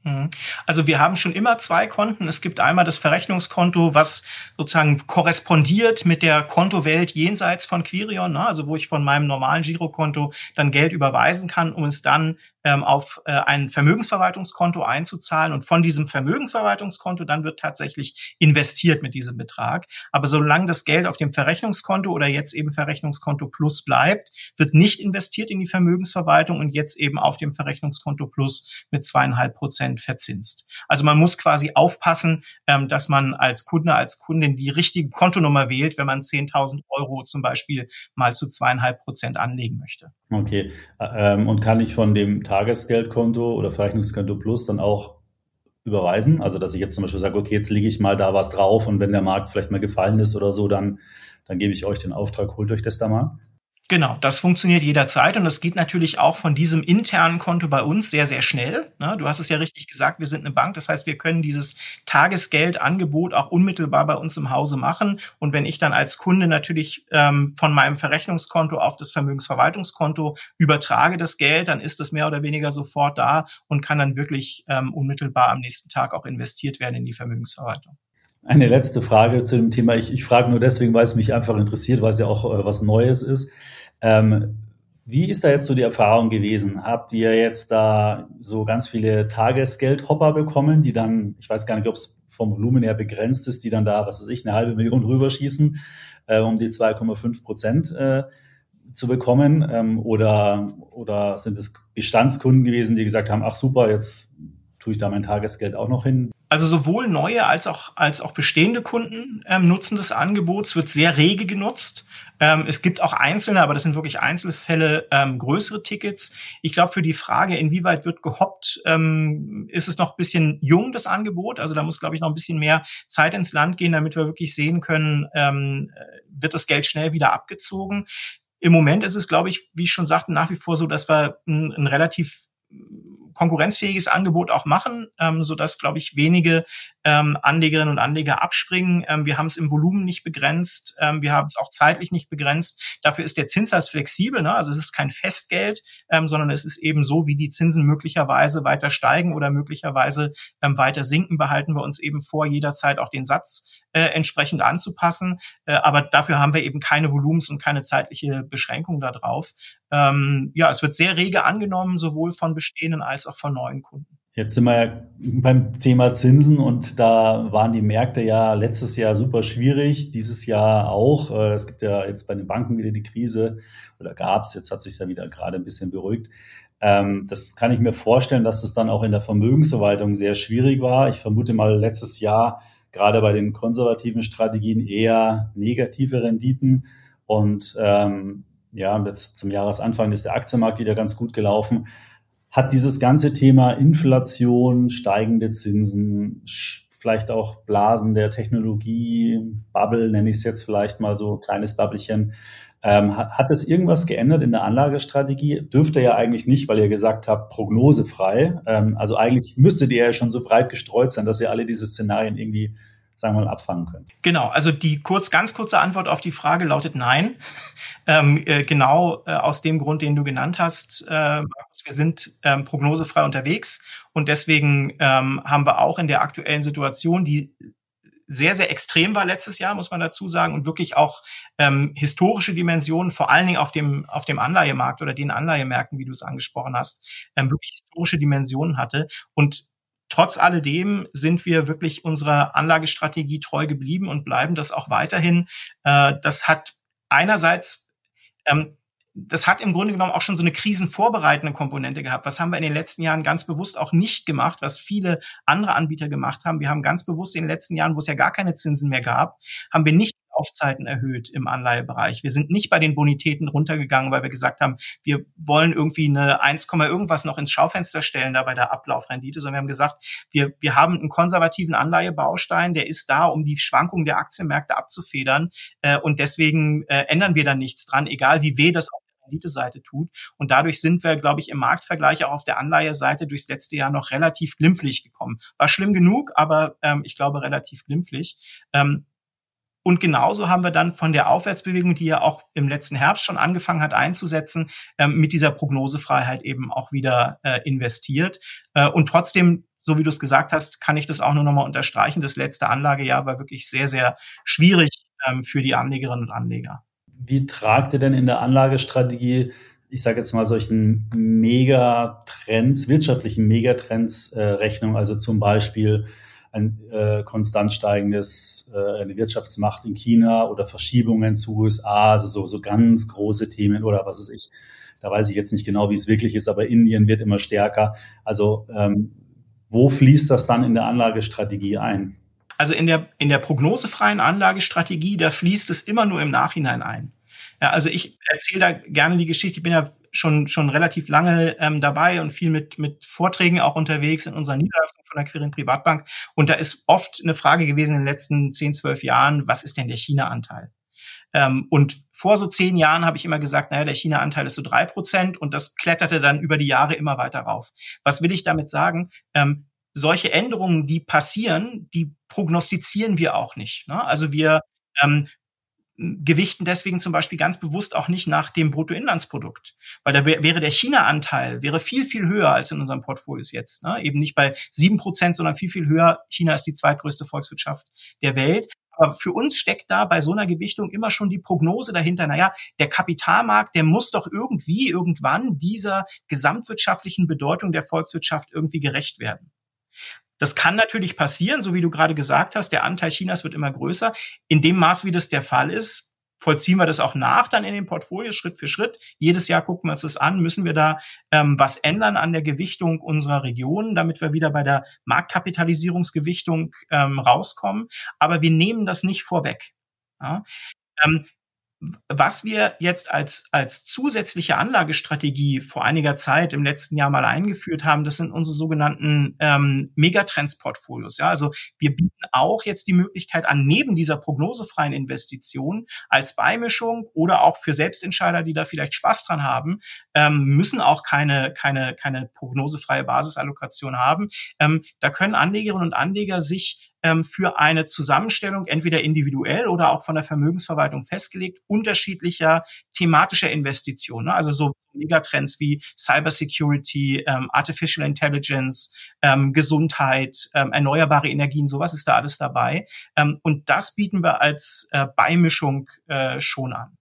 Mhm. Also wir haben schon immer zwei Konten. Es gibt einmal das Verrechnungskonto, was sozusagen korrespondiert mit der Kontowelt jenseits von Quirion, ne? also wo ich von meinem normalen Girokonto dann Geld überweisen kann, um es dann ähm, auf äh, ein Vermögensverwaltungskonto einzuzahlen. Und von diesem Vermögensverwaltungskonto dann wird tatsächlich investiert mit diesem Betrag. Aber solange das Geld auf dem Verrechnungskonto oder jetzt eben Verrechnungskonto Plus bleibt, wird nicht investiert in die Vermögensverwaltung und jetzt eben auf dem Verrechnungskonto Plus mit zweieinhalb Prozent verzinst. Also man muss quasi aufpassen, ähm, dass man als Kunde, als Kundin die richtige Kontonummer wählt, wenn man 10.000 Euro zum Beispiel mal zu zweieinhalb Prozent anlegen möchte. Okay. Ähm, und kann ich von dem Tagesgeldkonto oder Verrechnungskonto Plus dann auch überweisen? Also, dass ich jetzt zum Beispiel sage, okay, jetzt lege ich mal da was drauf und wenn der Markt vielleicht mal gefallen ist oder so, dann, dann gebe ich euch den Auftrag, holt euch das da mal. Genau, das funktioniert jederzeit und das geht natürlich auch von diesem internen Konto bei uns sehr, sehr schnell. Ne? Du hast es ja richtig gesagt, wir sind eine Bank, das heißt, wir können dieses Tagesgeldangebot auch unmittelbar bei uns im Hause machen. Und wenn ich dann als Kunde natürlich ähm, von meinem Verrechnungskonto auf das Vermögensverwaltungskonto übertrage das Geld, dann ist das mehr oder weniger sofort da und kann dann wirklich ähm, unmittelbar am nächsten Tag auch investiert werden in die Vermögensverwaltung. Eine letzte Frage zu dem Thema. Ich, ich frage nur deswegen, weil es mich einfach interessiert, weil es ja auch äh, was Neues ist. Ähm, wie ist da jetzt so die Erfahrung gewesen? Habt ihr jetzt da so ganz viele Tagesgeldhopper bekommen, die dann, ich weiß gar nicht, ob es vom Volumen her begrenzt ist, die dann da, was weiß ich, eine halbe Million rüberschießen, äh, um die 2,5 Prozent äh, zu bekommen? Ähm, oder, oder sind es Bestandskunden gewesen, die gesagt haben, ach super, jetzt tue ich da mein Tagesgeld auch noch hin? Also sowohl neue als auch, als auch bestehende Kunden ähm, nutzen das Angebot. Es wird sehr rege genutzt. Ähm, es gibt auch einzelne, aber das sind wirklich Einzelfälle, ähm, größere Tickets. Ich glaube, für die Frage, inwieweit wird gehoppt, ähm, ist es noch ein bisschen jung, das Angebot. Also da muss, glaube ich, noch ein bisschen mehr Zeit ins Land gehen, damit wir wirklich sehen können, ähm, wird das Geld schnell wieder abgezogen. Im Moment ist es, glaube ich, wie ich schon sagte, nach wie vor so, dass wir ein, ein relativ konkurrenzfähiges Angebot auch machen, ähm, sodass, glaube ich, wenige ähm, Anlegerinnen und Anleger abspringen. Ähm, wir haben es im Volumen nicht begrenzt, ähm, wir haben es auch zeitlich nicht begrenzt. Dafür ist der Zinssatz flexibel, ne? also es ist kein Festgeld, ähm, sondern es ist eben so, wie die Zinsen möglicherweise weiter steigen oder möglicherweise ähm, weiter sinken, behalten wir uns eben vor, jederzeit auch den Satz äh, entsprechend anzupassen. Äh, aber dafür haben wir eben keine Volumens- und keine zeitliche Beschränkung darauf. Ähm, ja, es wird sehr rege angenommen, sowohl von bestehenden als auch von neuen Kunden. Jetzt sind wir ja beim Thema Zinsen und da waren die Märkte ja letztes Jahr super schwierig, dieses Jahr auch. Äh, es gibt ja jetzt bei den Banken wieder die Krise oder gab es, jetzt hat sich ja wieder gerade ein bisschen beruhigt. Ähm, das kann ich mir vorstellen, dass das dann auch in der Vermögensverwaltung sehr schwierig war. Ich vermute mal letztes Jahr gerade bei den konservativen Strategien eher negative Renditen und ähm, ja, jetzt zum Jahresanfang ist der Aktienmarkt wieder ganz gut gelaufen hat dieses ganze Thema Inflation, steigende Zinsen, vielleicht auch Blasen der Technologie, Bubble nenne ich es jetzt vielleicht mal so, kleines Bubblechen. Ähm, hat, es irgendwas geändert in der Anlagestrategie? Dürfte ja eigentlich nicht, weil ihr gesagt habt, prognosefrei. Ähm, also eigentlich müsstet ihr ja schon so breit gestreut sein, dass ihr alle diese Szenarien irgendwie sagen wir mal, abfangen können? Genau, also die kurz, ganz kurze Antwort auf die Frage lautet nein. Ähm, äh, genau äh, aus dem Grund, den du genannt hast. Äh, wir sind ähm, prognosefrei unterwegs und deswegen ähm, haben wir auch in der aktuellen Situation, die sehr, sehr extrem war letztes Jahr, muss man dazu sagen, und wirklich auch ähm, historische Dimensionen, vor allen Dingen auf dem, auf dem Anleihemarkt oder den Anleihemärkten, wie du es angesprochen hast, ähm, wirklich historische Dimensionen hatte. Und Trotz alledem sind wir wirklich unserer Anlagestrategie treu geblieben und bleiben das auch weiterhin. Äh, das hat einerseits, ähm, das hat im Grunde genommen auch schon so eine krisenvorbereitende Komponente gehabt. Was haben wir in den letzten Jahren ganz bewusst auch nicht gemacht, was viele andere Anbieter gemacht haben. Wir haben ganz bewusst in den letzten Jahren, wo es ja gar keine Zinsen mehr gab, haben wir nicht Laufzeiten erhöht im Anleihebereich. Wir sind nicht bei den Bonitäten runtergegangen, weil wir gesagt haben, wir wollen irgendwie eine 1, irgendwas noch ins Schaufenster stellen da bei der Ablaufrendite, sondern wir haben gesagt, wir, wir haben einen konservativen Anleihebaustein, der ist da, um die Schwankungen der Aktienmärkte abzufedern. Äh, und deswegen äh, ändern wir da nichts dran, egal wie weh das auf Renditeseite tut. Und dadurch sind wir, glaube ich, im Marktvergleich auch auf der Anleiheseite durchs letzte Jahr noch relativ glimpflich gekommen. War schlimm genug, aber ähm, ich glaube relativ glimpflich. Ähm, und genauso haben wir dann von der Aufwärtsbewegung, die ja auch im letzten Herbst schon angefangen hat einzusetzen, ähm, mit dieser Prognosefreiheit eben auch wieder äh, investiert. Äh, und trotzdem, so wie du es gesagt hast, kann ich das auch nur nochmal unterstreichen. Das letzte Anlagejahr war wirklich sehr, sehr schwierig ähm, für die Anlegerinnen und Anleger. Wie tragt ihr denn in der Anlagestrategie ich sage jetzt mal, solchen Megatrends, wirtschaftlichen Megatrends äh, Rechnung, also zum Beispiel ein äh, konstant steigendes, äh, eine Wirtschaftsmacht in China oder Verschiebungen zu USA, also so, so ganz große Themen oder was weiß ich. Da weiß ich jetzt nicht genau, wie es wirklich ist, aber Indien wird immer stärker. Also ähm, wo fließt das dann in der Anlagestrategie ein? Also in der, in der prognosefreien Anlagestrategie, da fließt es immer nur im Nachhinein ein. Ja, also ich erzähle da gerne die Geschichte. Ich bin ja schon, schon relativ lange ähm, dabei und viel mit, mit Vorträgen auch unterwegs in unserer Niederlassung von der Quirin Privatbank. Und da ist oft eine Frage gewesen in den letzten 10, 12 Jahren, was ist denn der China-Anteil? Ähm, und vor so zehn Jahren habe ich immer gesagt, naja, der China-Anteil ist so drei Prozent und das kletterte dann über die Jahre immer weiter rauf. Was will ich damit sagen? Ähm, solche Änderungen, die passieren, die prognostizieren wir auch nicht. Ne? Also wir ähm, gewichten deswegen zum Beispiel ganz bewusst auch nicht nach dem Bruttoinlandsprodukt, weil da wäre der China-Anteil wäre viel viel höher als in unserem Portfolios jetzt, ne? eben nicht bei sieben Prozent, sondern viel viel höher. China ist die zweitgrößte Volkswirtschaft der Welt. Aber für uns steckt da bei so einer Gewichtung immer schon die Prognose dahinter, naja, der Kapitalmarkt, der muss doch irgendwie, irgendwann dieser gesamtwirtschaftlichen Bedeutung der Volkswirtschaft irgendwie gerecht werden. Das kann natürlich passieren, so wie du gerade gesagt hast, der Anteil Chinas wird immer größer. In dem Maß, wie das der Fall ist, vollziehen wir das auch nach dann in den Portfolios Schritt für Schritt. Jedes Jahr gucken wir uns das an. Müssen wir da ähm, was ändern an der Gewichtung unserer Regionen, damit wir wieder bei der Marktkapitalisierungsgewichtung ähm, rauskommen. Aber wir nehmen das nicht vorweg. Ja? Ähm, was wir jetzt als, als zusätzliche Anlagestrategie vor einiger Zeit im letzten Jahr mal eingeführt haben, das sind unsere sogenannten ähm, Megatrends-Portfolios. Ja, also wir bieten auch jetzt die Möglichkeit an, neben dieser prognosefreien Investition als Beimischung oder auch für Selbstentscheider, die da vielleicht Spaß dran haben, ähm, müssen auch keine, keine, keine prognosefreie Basisallokation haben. Ähm, da können Anlegerinnen und Anleger sich ähm, für eine Zusammenstellung, entweder individuell oder auch von der Vermögensverwaltung festgelegt, unterschiedlicher thematischer Investitionen. Ne? Also so Megatrends wie Cybersecurity, ähm, Artificial Intelligence, ähm, Gesundheit, ähm, erneuerbare Energien, sowas ist da alles dabei. Ähm, und das bieten wir als äh, Beimischung äh, schon an.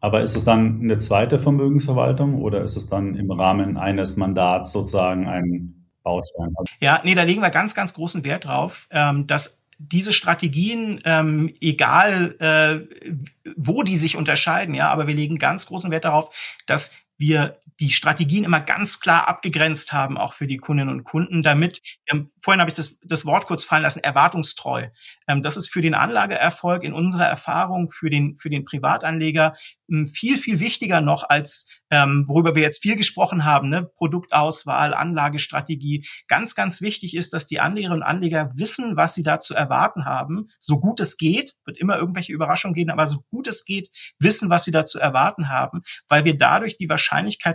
Aber ist es dann eine zweite Vermögensverwaltung oder ist es dann im Rahmen eines Mandats sozusagen ein Baustein. Ja, nee, da legen wir ganz, ganz großen Wert drauf, ähm, dass diese Strategien, ähm, egal äh, wo die sich unterscheiden, ja, aber wir legen ganz großen Wert darauf, dass wir die Strategien immer ganz klar abgegrenzt haben, auch für die Kundinnen und Kunden, damit, ähm, vorhin habe ich das, das Wort kurz fallen lassen, erwartungstreu. Ähm, das ist für den Anlageerfolg in unserer Erfahrung, für den, für den Privatanleger ähm, viel, viel wichtiger noch als, ähm, worüber wir jetzt viel gesprochen haben, ne? Produktauswahl, Anlagestrategie. Ganz, ganz wichtig ist, dass die Anlegerinnen und Anleger wissen, was sie da zu erwarten haben, so gut es geht, wird immer irgendwelche Überraschungen geben, aber so gut es geht, wissen, was sie da zu erwarten haben, weil wir dadurch die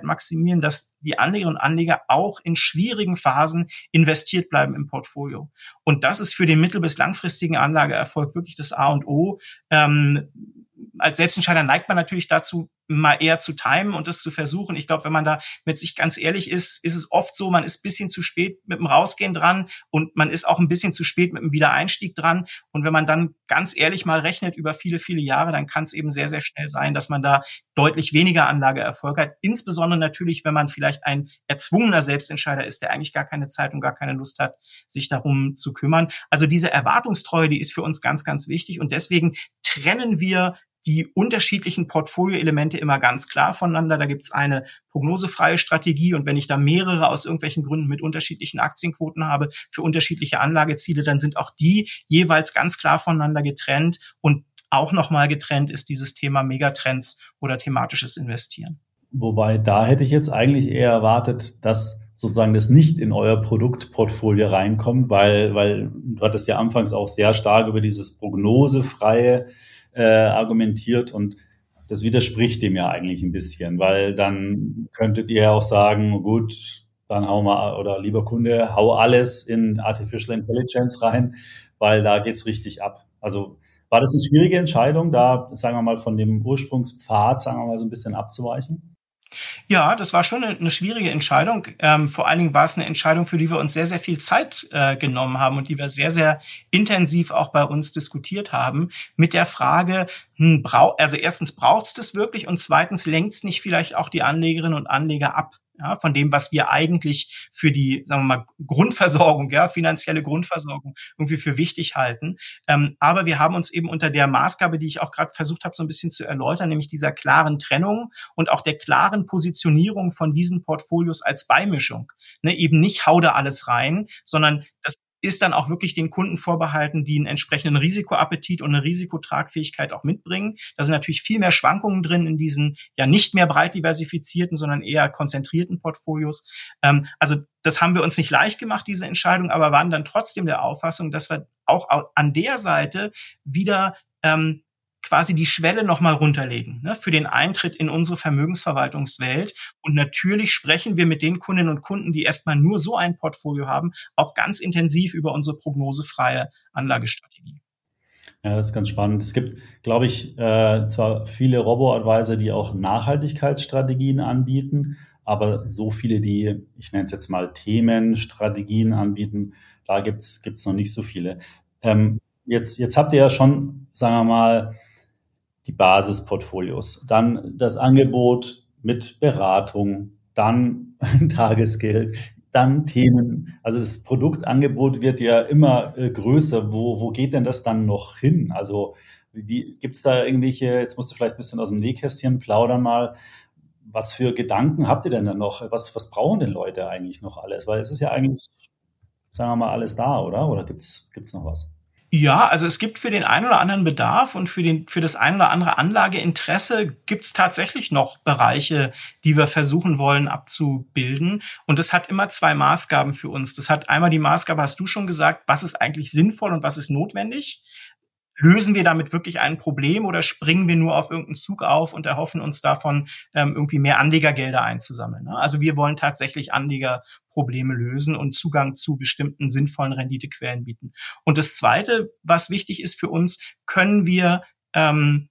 maximieren, dass die Anlegerinnen und Anleger auch in schwierigen Phasen investiert bleiben im Portfolio. Und das ist für den mittel- bis langfristigen Anlageerfolg wirklich das A und O. Ähm, als Selbstentscheider neigt man natürlich dazu, mal eher zu timen und das zu versuchen. Ich glaube, wenn man da mit sich ganz ehrlich ist, ist es oft so, man ist bisschen zu spät mit dem Rausgehen dran und man ist auch ein bisschen zu spät mit dem Wiedereinstieg dran. Und wenn man dann ganz ehrlich mal rechnet über viele, viele Jahre, dann kann es eben sehr, sehr schnell sein, dass man da deutlich weniger Anlageerfolg hat. Insbesondere natürlich, wenn man vielleicht ein erzwungener Selbstentscheider ist, der eigentlich gar keine Zeit und gar keine Lust hat, sich darum zu kümmern. Also diese Erwartungstreue, die ist für uns ganz, ganz wichtig. Und deswegen trennen wir die unterschiedlichen Portfolioelemente immer ganz klar voneinander. Da gibt es eine prognosefreie Strategie und wenn ich da mehrere aus irgendwelchen Gründen mit unterschiedlichen Aktienquoten habe für unterschiedliche Anlageziele, dann sind auch die jeweils ganz klar voneinander getrennt und auch nochmal getrennt ist dieses Thema Megatrends oder thematisches Investieren. Wobei da hätte ich jetzt eigentlich eher erwartet, dass sozusagen das nicht in euer Produktportfolio reinkommt, weil, weil du hattest ja anfangs auch sehr stark über dieses prognosefreie äh, argumentiert und das widerspricht dem ja eigentlich ein bisschen, weil dann könntet ihr ja auch sagen, gut, dann hau mal, oder lieber Kunde, hau alles in Artificial Intelligence rein, weil da geht's richtig ab. Also war das eine schwierige Entscheidung, da, sagen wir mal, von dem Ursprungspfad, sagen wir mal, so ein bisschen abzuweichen? Ja, das war schon eine, schwierige Entscheidung. Ähm, vor allen Dingen war es eine Entscheidung, für die wir uns sehr, sehr viel Zeit äh, genommen haben und die wir sehr, sehr intensiv auch bei uns diskutiert haben mit der Frage, hm, brau also erstens braucht es das wirklich und zweitens lenkt es nicht vielleicht auch die Anlegerinnen und Anleger ab ja, von dem, was wir eigentlich für die, sagen wir mal, Grundversorgung, ja, finanzielle Grundversorgung irgendwie für wichtig halten. Ähm, aber wir haben uns eben unter der Maßgabe, die ich auch gerade versucht habe, so ein bisschen zu erläutern, nämlich dieser klaren Trennung und auch der klaren Positionierung von diesen Portfolios als Beimischung. Ne, eben nicht hau da alles rein, sondern das ist dann auch wirklich den Kunden vorbehalten, die einen entsprechenden Risikoappetit und eine Risikotragfähigkeit auch mitbringen. Da sind natürlich viel mehr Schwankungen drin in diesen ja nicht mehr breit diversifizierten, sondern eher konzentrierten Portfolios. Ähm, also das haben wir uns nicht leicht gemacht, diese Entscheidung, aber waren dann trotzdem der Auffassung, dass wir auch an der Seite wieder ähm, quasi die Schwelle nochmal runterlegen ne, für den Eintritt in unsere Vermögensverwaltungswelt. Und natürlich sprechen wir mit den Kundinnen und Kunden, die erstmal nur so ein Portfolio haben, auch ganz intensiv über unsere prognosefreie Anlagestrategie. Ja, das ist ganz spannend. Es gibt, glaube ich, äh, zwar viele Robo-Advisor, die auch Nachhaltigkeitsstrategien anbieten, aber so viele, die, ich nenne es jetzt mal Themenstrategien anbieten, da gibt's gibt's noch nicht so viele. Ähm, jetzt, jetzt habt ihr ja schon, sagen wir mal, die Basisportfolios, dann das Angebot mit Beratung, dann Tagesgeld, dann Themen. Also das Produktangebot wird ja immer äh, größer. Wo, wo geht denn das dann noch hin? Also wie, gibt's da irgendwelche, jetzt musst du vielleicht ein bisschen aus dem Nähkästchen plaudern mal, was für Gedanken habt ihr denn da noch? Was, was brauchen denn Leute eigentlich noch alles? Weil es ist ja eigentlich, sagen wir mal, alles da, oder? Oder gibt's gibt's noch was? Ja, also es gibt für den einen oder anderen Bedarf und für, den, für das ein oder andere Anlageinteresse gibt es tatsächlich noch Bereiche, die wir versuchen wollen abzubilden. Und das hat immer zwei Maßgaben für uns. Das hat einmal die Maßgabe, hast du schon gesagt, was ist eigentlich sinnvoll und was ist notwendig? Lösen wir damit wirklich ein Problem oder springen wir nur auf irgendeinen Zug auf und erhoffen uns davon ähm, irgendwie mehr Anlegergelder einzusammeln? Ne? Also wir wollen tatsächlich Anlegerprobleme lösen und Zugang zu bestimmten sinnvollen Renditequellen bieten. Und das Zweite, was wichtig ist für uns, können wir ähm,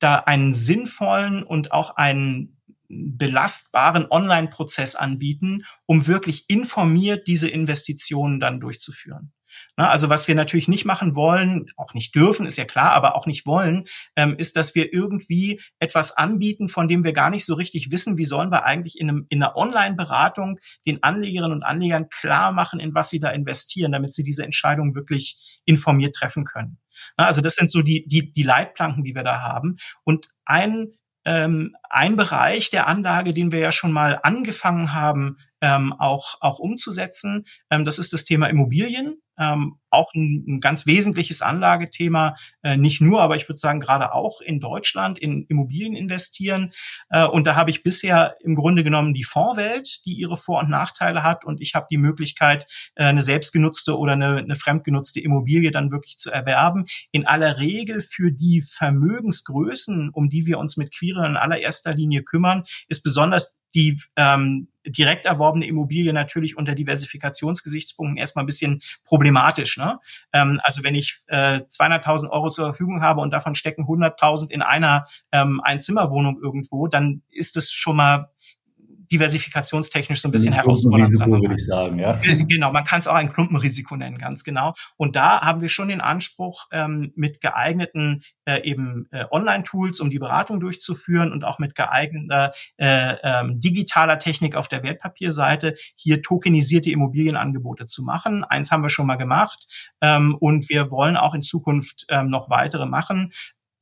da einen sinnvollen und auch einen belastbaren Online-Prozess anbieten, um wirklich informiert diese Investitionen dann durchzuführen. Ne, also was wir natürlich nicht machen wollen, auch nicht dürfen, ist ja klar, aber auch nicht wollen, ähm, ist, dass wir irgendwie etwas anbieten, von dem wir gar nicht so richtig wissen, wie sollen wir eigentlich in, einem, in einer Online-Beratung den Anlegerinnen und Anlegern klar machen, in was sie da investieren, damit sie diese Entscheidung wirklich informiert treffen können. Ne, also das sind so die, die, die Leitplanken, die wir da haben. Und ein ähm, ein Bereich der Anlage, den wir ja schon mal angefangen haben, ähm, auch, auch umzusetzen. Ähm, das ist das Thema Immobilien ähm, auch ein, ein, ganz wesentliches Anlagethema, äh, nicht nur, aber ich würde sagen gerade auch in Deutschland in Immobilien investieren. Äh, und da habe ich bisher im Grunde genommen die Fondswelt, die ihre Vor- und Nachteile hat. Und ich habe die Möglichkeit, äh, eine selbstgenutzte oder eine, eine fremdgenutzte Immobilie dann wirklich zu erwerben. In aller Regel für die Vermögensgrößen, um die wir uns mit Queere in allererster Linie kümmern, ist besonders die ähm, direkt erworbene Immobilie natürlich unter Diversifikationsgesichtspunkten erstmal ein bisschen problematisch. Ne? Ähm, also wenn ich äh, 200.000 Euro zur Verfügung habe und davon stecken 100.000 in einer ähm, Einzimmerwohnung irgendwo, dann ist es schon mal diversifikationstechnisch so ein bisschen herausfordernd. Risiko, würde ich sagen, ja. Genau, man kann es auch ein Klumpenrisiko nennen, ganz genau. Und da haben wir schon den Anspruch, ähm, mit geeigneten äh, eben äh, Online-Tools, um die Beratung durchzuführen und auch mit geeigneter äh, ähm, digitaler Technik auf der Wertpapierseite hier tokenisierte Immobilienangebote zu machen. Eins haben wir schon mal gemacht ähm, und wir wollen auch in Zukunft ähm, noch weitere machen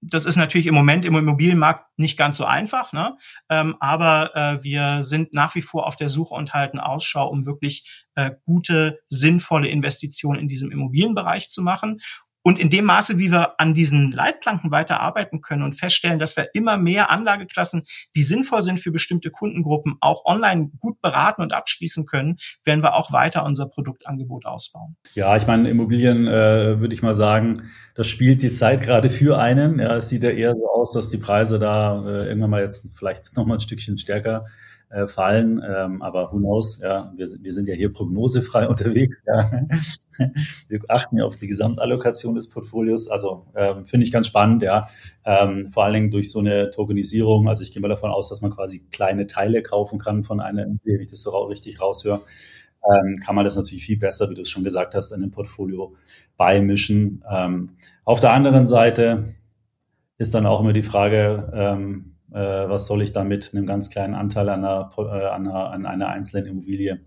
das ist natürlich im Moment im Immobilienmarkt nicht ganz so einfach, ne? ähm, aber äh, wir sind nach wie vor auf der Suche und halten Ausschau, um wirklich äh, gute, sinnvolle Investitionen in diesem Immobilienbereich zu machen. Und in dem Maße, wie wir an diesen Leitplanken weiterarbeiten können und feststellen, dass wir immer mehr Anlageklassen, die sinnvoll sind für bestimmte Kundengruppen, auch online gut beraten und abschließen können, werden wir auch weiter unser Produktangebot ausbauen. Ja, ich meine, Immobilien äh, würde ich mal sagen, das spielt die Zeit gerade für einen. Ja, es sieht ja eher so aus, dass die Preise da äh, irgendwann mal jetzt vielleicht noch mal ein Stückchen stärker äh, fallen. Ähm, aber who knows? Ja, wir, wir sind ja hier prognosefrei unterwegs. Ja. Wir achten ja auf die Gesamtallokation des Portfolios. Also ähm, finde ich ganz spannend, ja. Ähm, vor allen Dingen durch so eine Tokenisierung. Also ich gehe mal davon aus, dass man quasi kleine Teile kaufen kann von einer, wenn ich das so richtig raushöre. Ähm, kann man das natürlich viel besser, wie du es schon gesagt hast, in dem Portfolio beimischen. Ähm, auf der anderen Seite ist dann auch immer die Frage, ähm, äh, was soll ich dann mit einem ganz kleinen Anteil an einer, äh, an einer, an einer einzelnen Immobilie?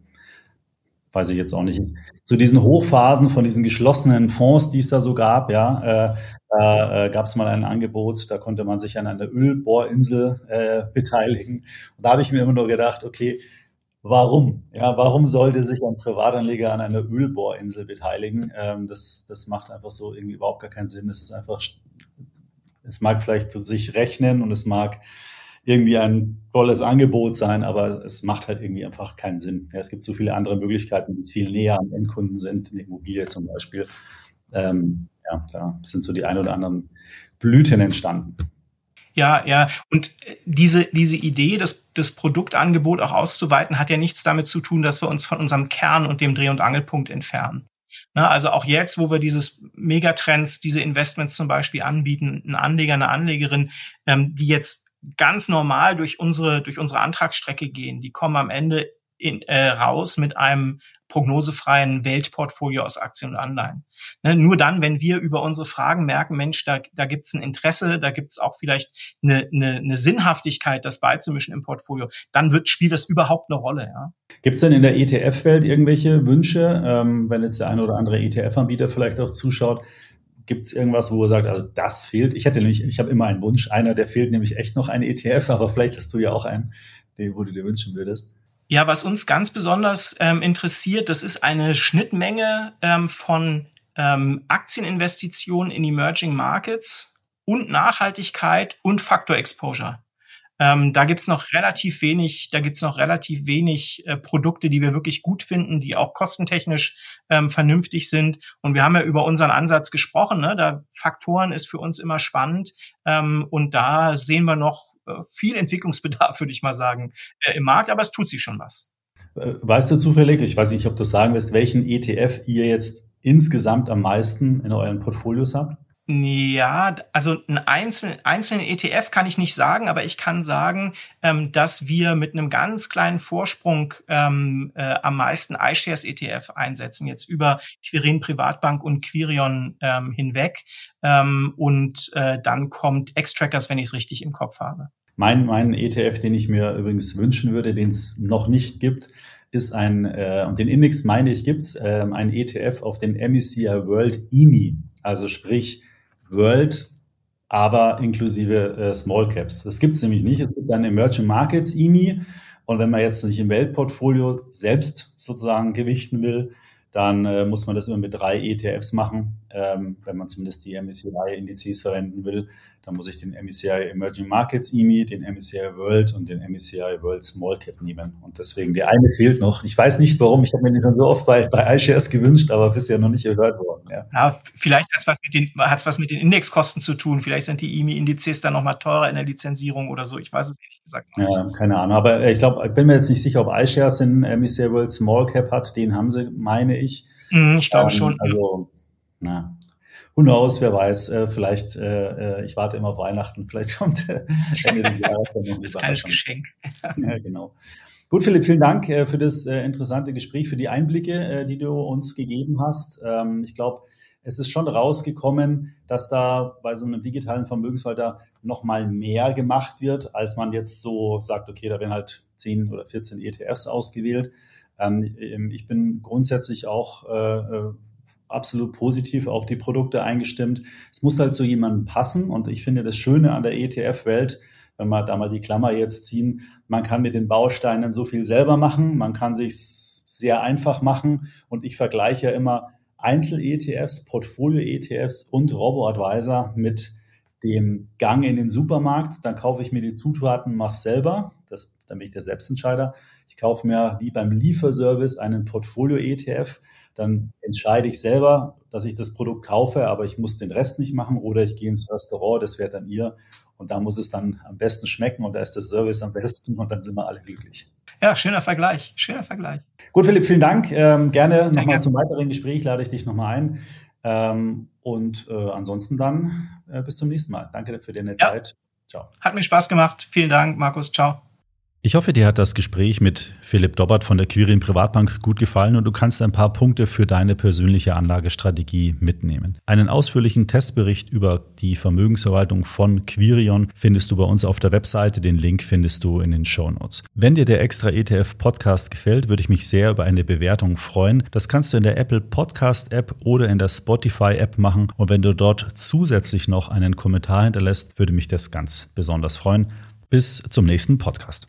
Weiß ich jetzt auch nicht. Zu diesen Hochphasen von diesen geschlossenen Fonds, die es da so gab, ja, äh, da äh, gab es mal ein Angebot, da konnte man sich an einer Ölbohrinsel äh, beteiligen. Und da habe ich mir immer nur gedacht, okay, warum? Ja, warum sollte sich ein Privatanleger an einer Ölbohrinsel beteiligen? Ähm, das, das macht einfach so irgendwie überhaupt gar keinen Sinn. Es ist einfach es mag vielleicht sich rechnen und es mag irgendwie ein tolles Angebot sein, aber es macht halt irgendwie einfach keinen Sinn. Ja, es gibt so viele andere Möglichkeiten, die viel näher am Endkunden sind, in der Immobilie zum Beispiel. Ähm, ja, da sind so die ein oder anderen Blüten entstanden. Ja, ja. Und äh, diese, diese Idee, das, das Produktangebot auch auszuweiten, hat ja nichts damit zu tun, dass wir uns von unserem Kern und dem Dreh- und Angelpunkt entfernen. Ne, also auch jetzt, wo wir dieses Megatrends, diese Investments zum Beispiel anbieten, ein Anleger, eine Anlegerin, ähm, die jetzt ganz normal durch unsere, durch unsere Antragsstrecke gehen, die kommen am Ende in, äh, raus mit einem prognosefreien Weltportfolio aus Aktien und Anleihen. Ne, nur dann, wenn wir über unsere Fragen merken, Mensch, da, da gibt es ein Interesse, da gibt es auch vielleicht eine, eine, eine Sinnhaftigkeit, das beizumischen im Portfolio, dann wird, spielt das überhaupt eine Rolle. Ja. Gibt es denn in der ETF-Welt irgendwelche Wünsche, ähm, wenn jetzt der eine oder andere ETF-Anbieter vielleicht auch zuschaut? Gibt es irgendwas, wo er sagt, also das fehlt? Ich hätte nämlich, ich habe immer einen Wunsch, einer, der fehlt nämlich echt noch ein ETF, aber vielleicht hast du ja auch einen, den, wo du dir wünschen würdest. Ja, was uns ganz besonders ähm, interessiert, das ist eine Schnittmenge ähm, von ähm, Aktieninvestitionen in Emerging Markets und Nachhaltigkeit und Faktor Exposure. Ähm, da gibt's noch relativ wenig, da gibt's noch relativ wenig äh, Produkte, die wir wirklich gut finden, die auch kostentechnisch ähm, vernünftig sind. Und wir haben ja über unseren Ansatz gesprochen. Ne? Da Faktoren ist für uns immer spannend. Ähm, und da sehen wir noch viel Entwicklungsbedarf, würde ich mal sagen, äh, im Markt, aber es tut sich schon was. Äh, weißt du zufällig, ich weiß nicht, ob du sagen wirst, welchen ETF ihr jetzt insgesamt am meisten in euren Portfolios habt? Ja, also einen einzelnen, einzelnen ETF kann ich nicht sagen, aber ich kann sagen, ähm, dass wir mit einem ganz kleinen Vorsprung ähm, äh, am meisten iShares ETF einsetzen, jetzt über Quirin Privatbank und Quirion ähm, hinweg. Ähm, und äh, dann kommt X-Trackers, wenn ich es richtig im Kopf habe. Mein, mein ETF, den ich mir übrigens wünschen würde, den es noch nicht gibt, ist ein, äh, und den Index meine ich gibt's, äh, ein ETF auf den MSCI World EMI, also sprich World, aber inklusive äh, Small Caps. Das gibt es nämlich nicht. Es gibt dann Emerging Markets EMI. Und wenn man jetzt nicht im Weltportfolio selbst sozusagen gewichten will, dann äh, muss man das immer mit drei ETFs machen. Ähm, wenn man zumindest die MSCI-Indizes verwenden will, dann muss ich den MSCI Emerging Markets EMI, den MSCI World und den MSCI World Small Cap nehmen. Und deswegen, die eine fehlt noch. Ich weiß nicht warum, ich habe mir den schon so oft bei, bei iShares gewünscht, aber bisher noch nicht gehört worden. Ja, ja vielleicht hat es was, mit den, was mit den Indexkosten zu tun. Vielleicht sind die EMI-Indizes dann nochmal teurer in der Lizenzierung oder so. Ich weiß es ehrlich gesagt nicht. Ja, keine Ahnung. Aber ich glaube, ich bin mir jetzt nicht sicher, ob iShares den MSCI World Small Cap hat. Den haben sie, meine ich. Mhm, ich glaube ähm, schon. Also, na, who knows, wer weiß, äh, vielleicht, äh, äh ich warte immer auf Weihnachten, vielleicht kommt äh, Ende des Jahres dann noch ein kleines Geschenk. ja, genau. Gut, Philipp, vielen Dank äh, für das äh, interessante Gespräch, für die Einblicke, die du uns gegeben hast. Ähm, ich glaube, es ist schon rausgekommen, dass da bei so einem digitalen Vermögensverwalter noch mal mehr gemacht wird, als man jetzt so sagt, okay, da werden halt 10 oder 14 ETFs ausgewählt. Ähm, ich bin grundsätzlich auch äh, absolut positiv auf die Produkte eingestimmt. Es muss halt zu jemandem passen und ich finde das Schöne an der ETF-Welt, wenn wir da mal die Klammer jetzt ziehen, man kann mit den Bausteinen so viel selber machen, man kann sich sehr einfach machen und ich vergleiche ja immer Einzel-ETFs, Portfolio-ETFs und Robo-Advisor mit dem Gang in den Supermarkt, dann kaufe ich mir die Zutaten, mache selber, das, dann bin ich der Selbstentscheider. Ich kaufe mir wie beim Lieferservice einen Portfolio-ETF, dann entscheide ich selber, dass ich das Produkt kaufe, aber ich muss den Rest nicht machen oder ich gehe ins Restaurant, das wäre dann ihr und da muss es dann am besten schmecken und da ist der Service am besten und dann sind wir alle glücklich. Ja, schöner Vergleich, schöner Vergleich. Gut, Philipp, vielen Dank. Ähm, gerne nochmal zum weiteren Gespräch lade ich dich nochmal ein. Ähm, und äh, ansonsten dann äh, bis zum nächsten Mal. Danke für deine ja. Zeit. Ciao. Hat mir Spaß gemacht. Vielen Dank, Markus. Ciao. Ich hoffe, dir hat das Gespräch mit Philipp Dobbert von der Quirin Privatbank gut gefallen und du kannst ein paar Punkte für deine persönliche Anlagestrategie mitnehmen. Einen ausführlichen Testbericht über die Vermögensverwaltung von Quirion findest du bei uns auf der Webseite. Den Link findest du in den Show Notes. Wenn dir der Extra ETF Podcast gefällt, würde ich mich sehr über eine Bewertung freuen. Das kannst du in der Apple Podcast App oder in der Spotify App machen. Und wenn du dort zusätzlich noch einen Kommentar hinterlässt, würde mich das ganz besonders freuen. Bis zum nächsten Podcast.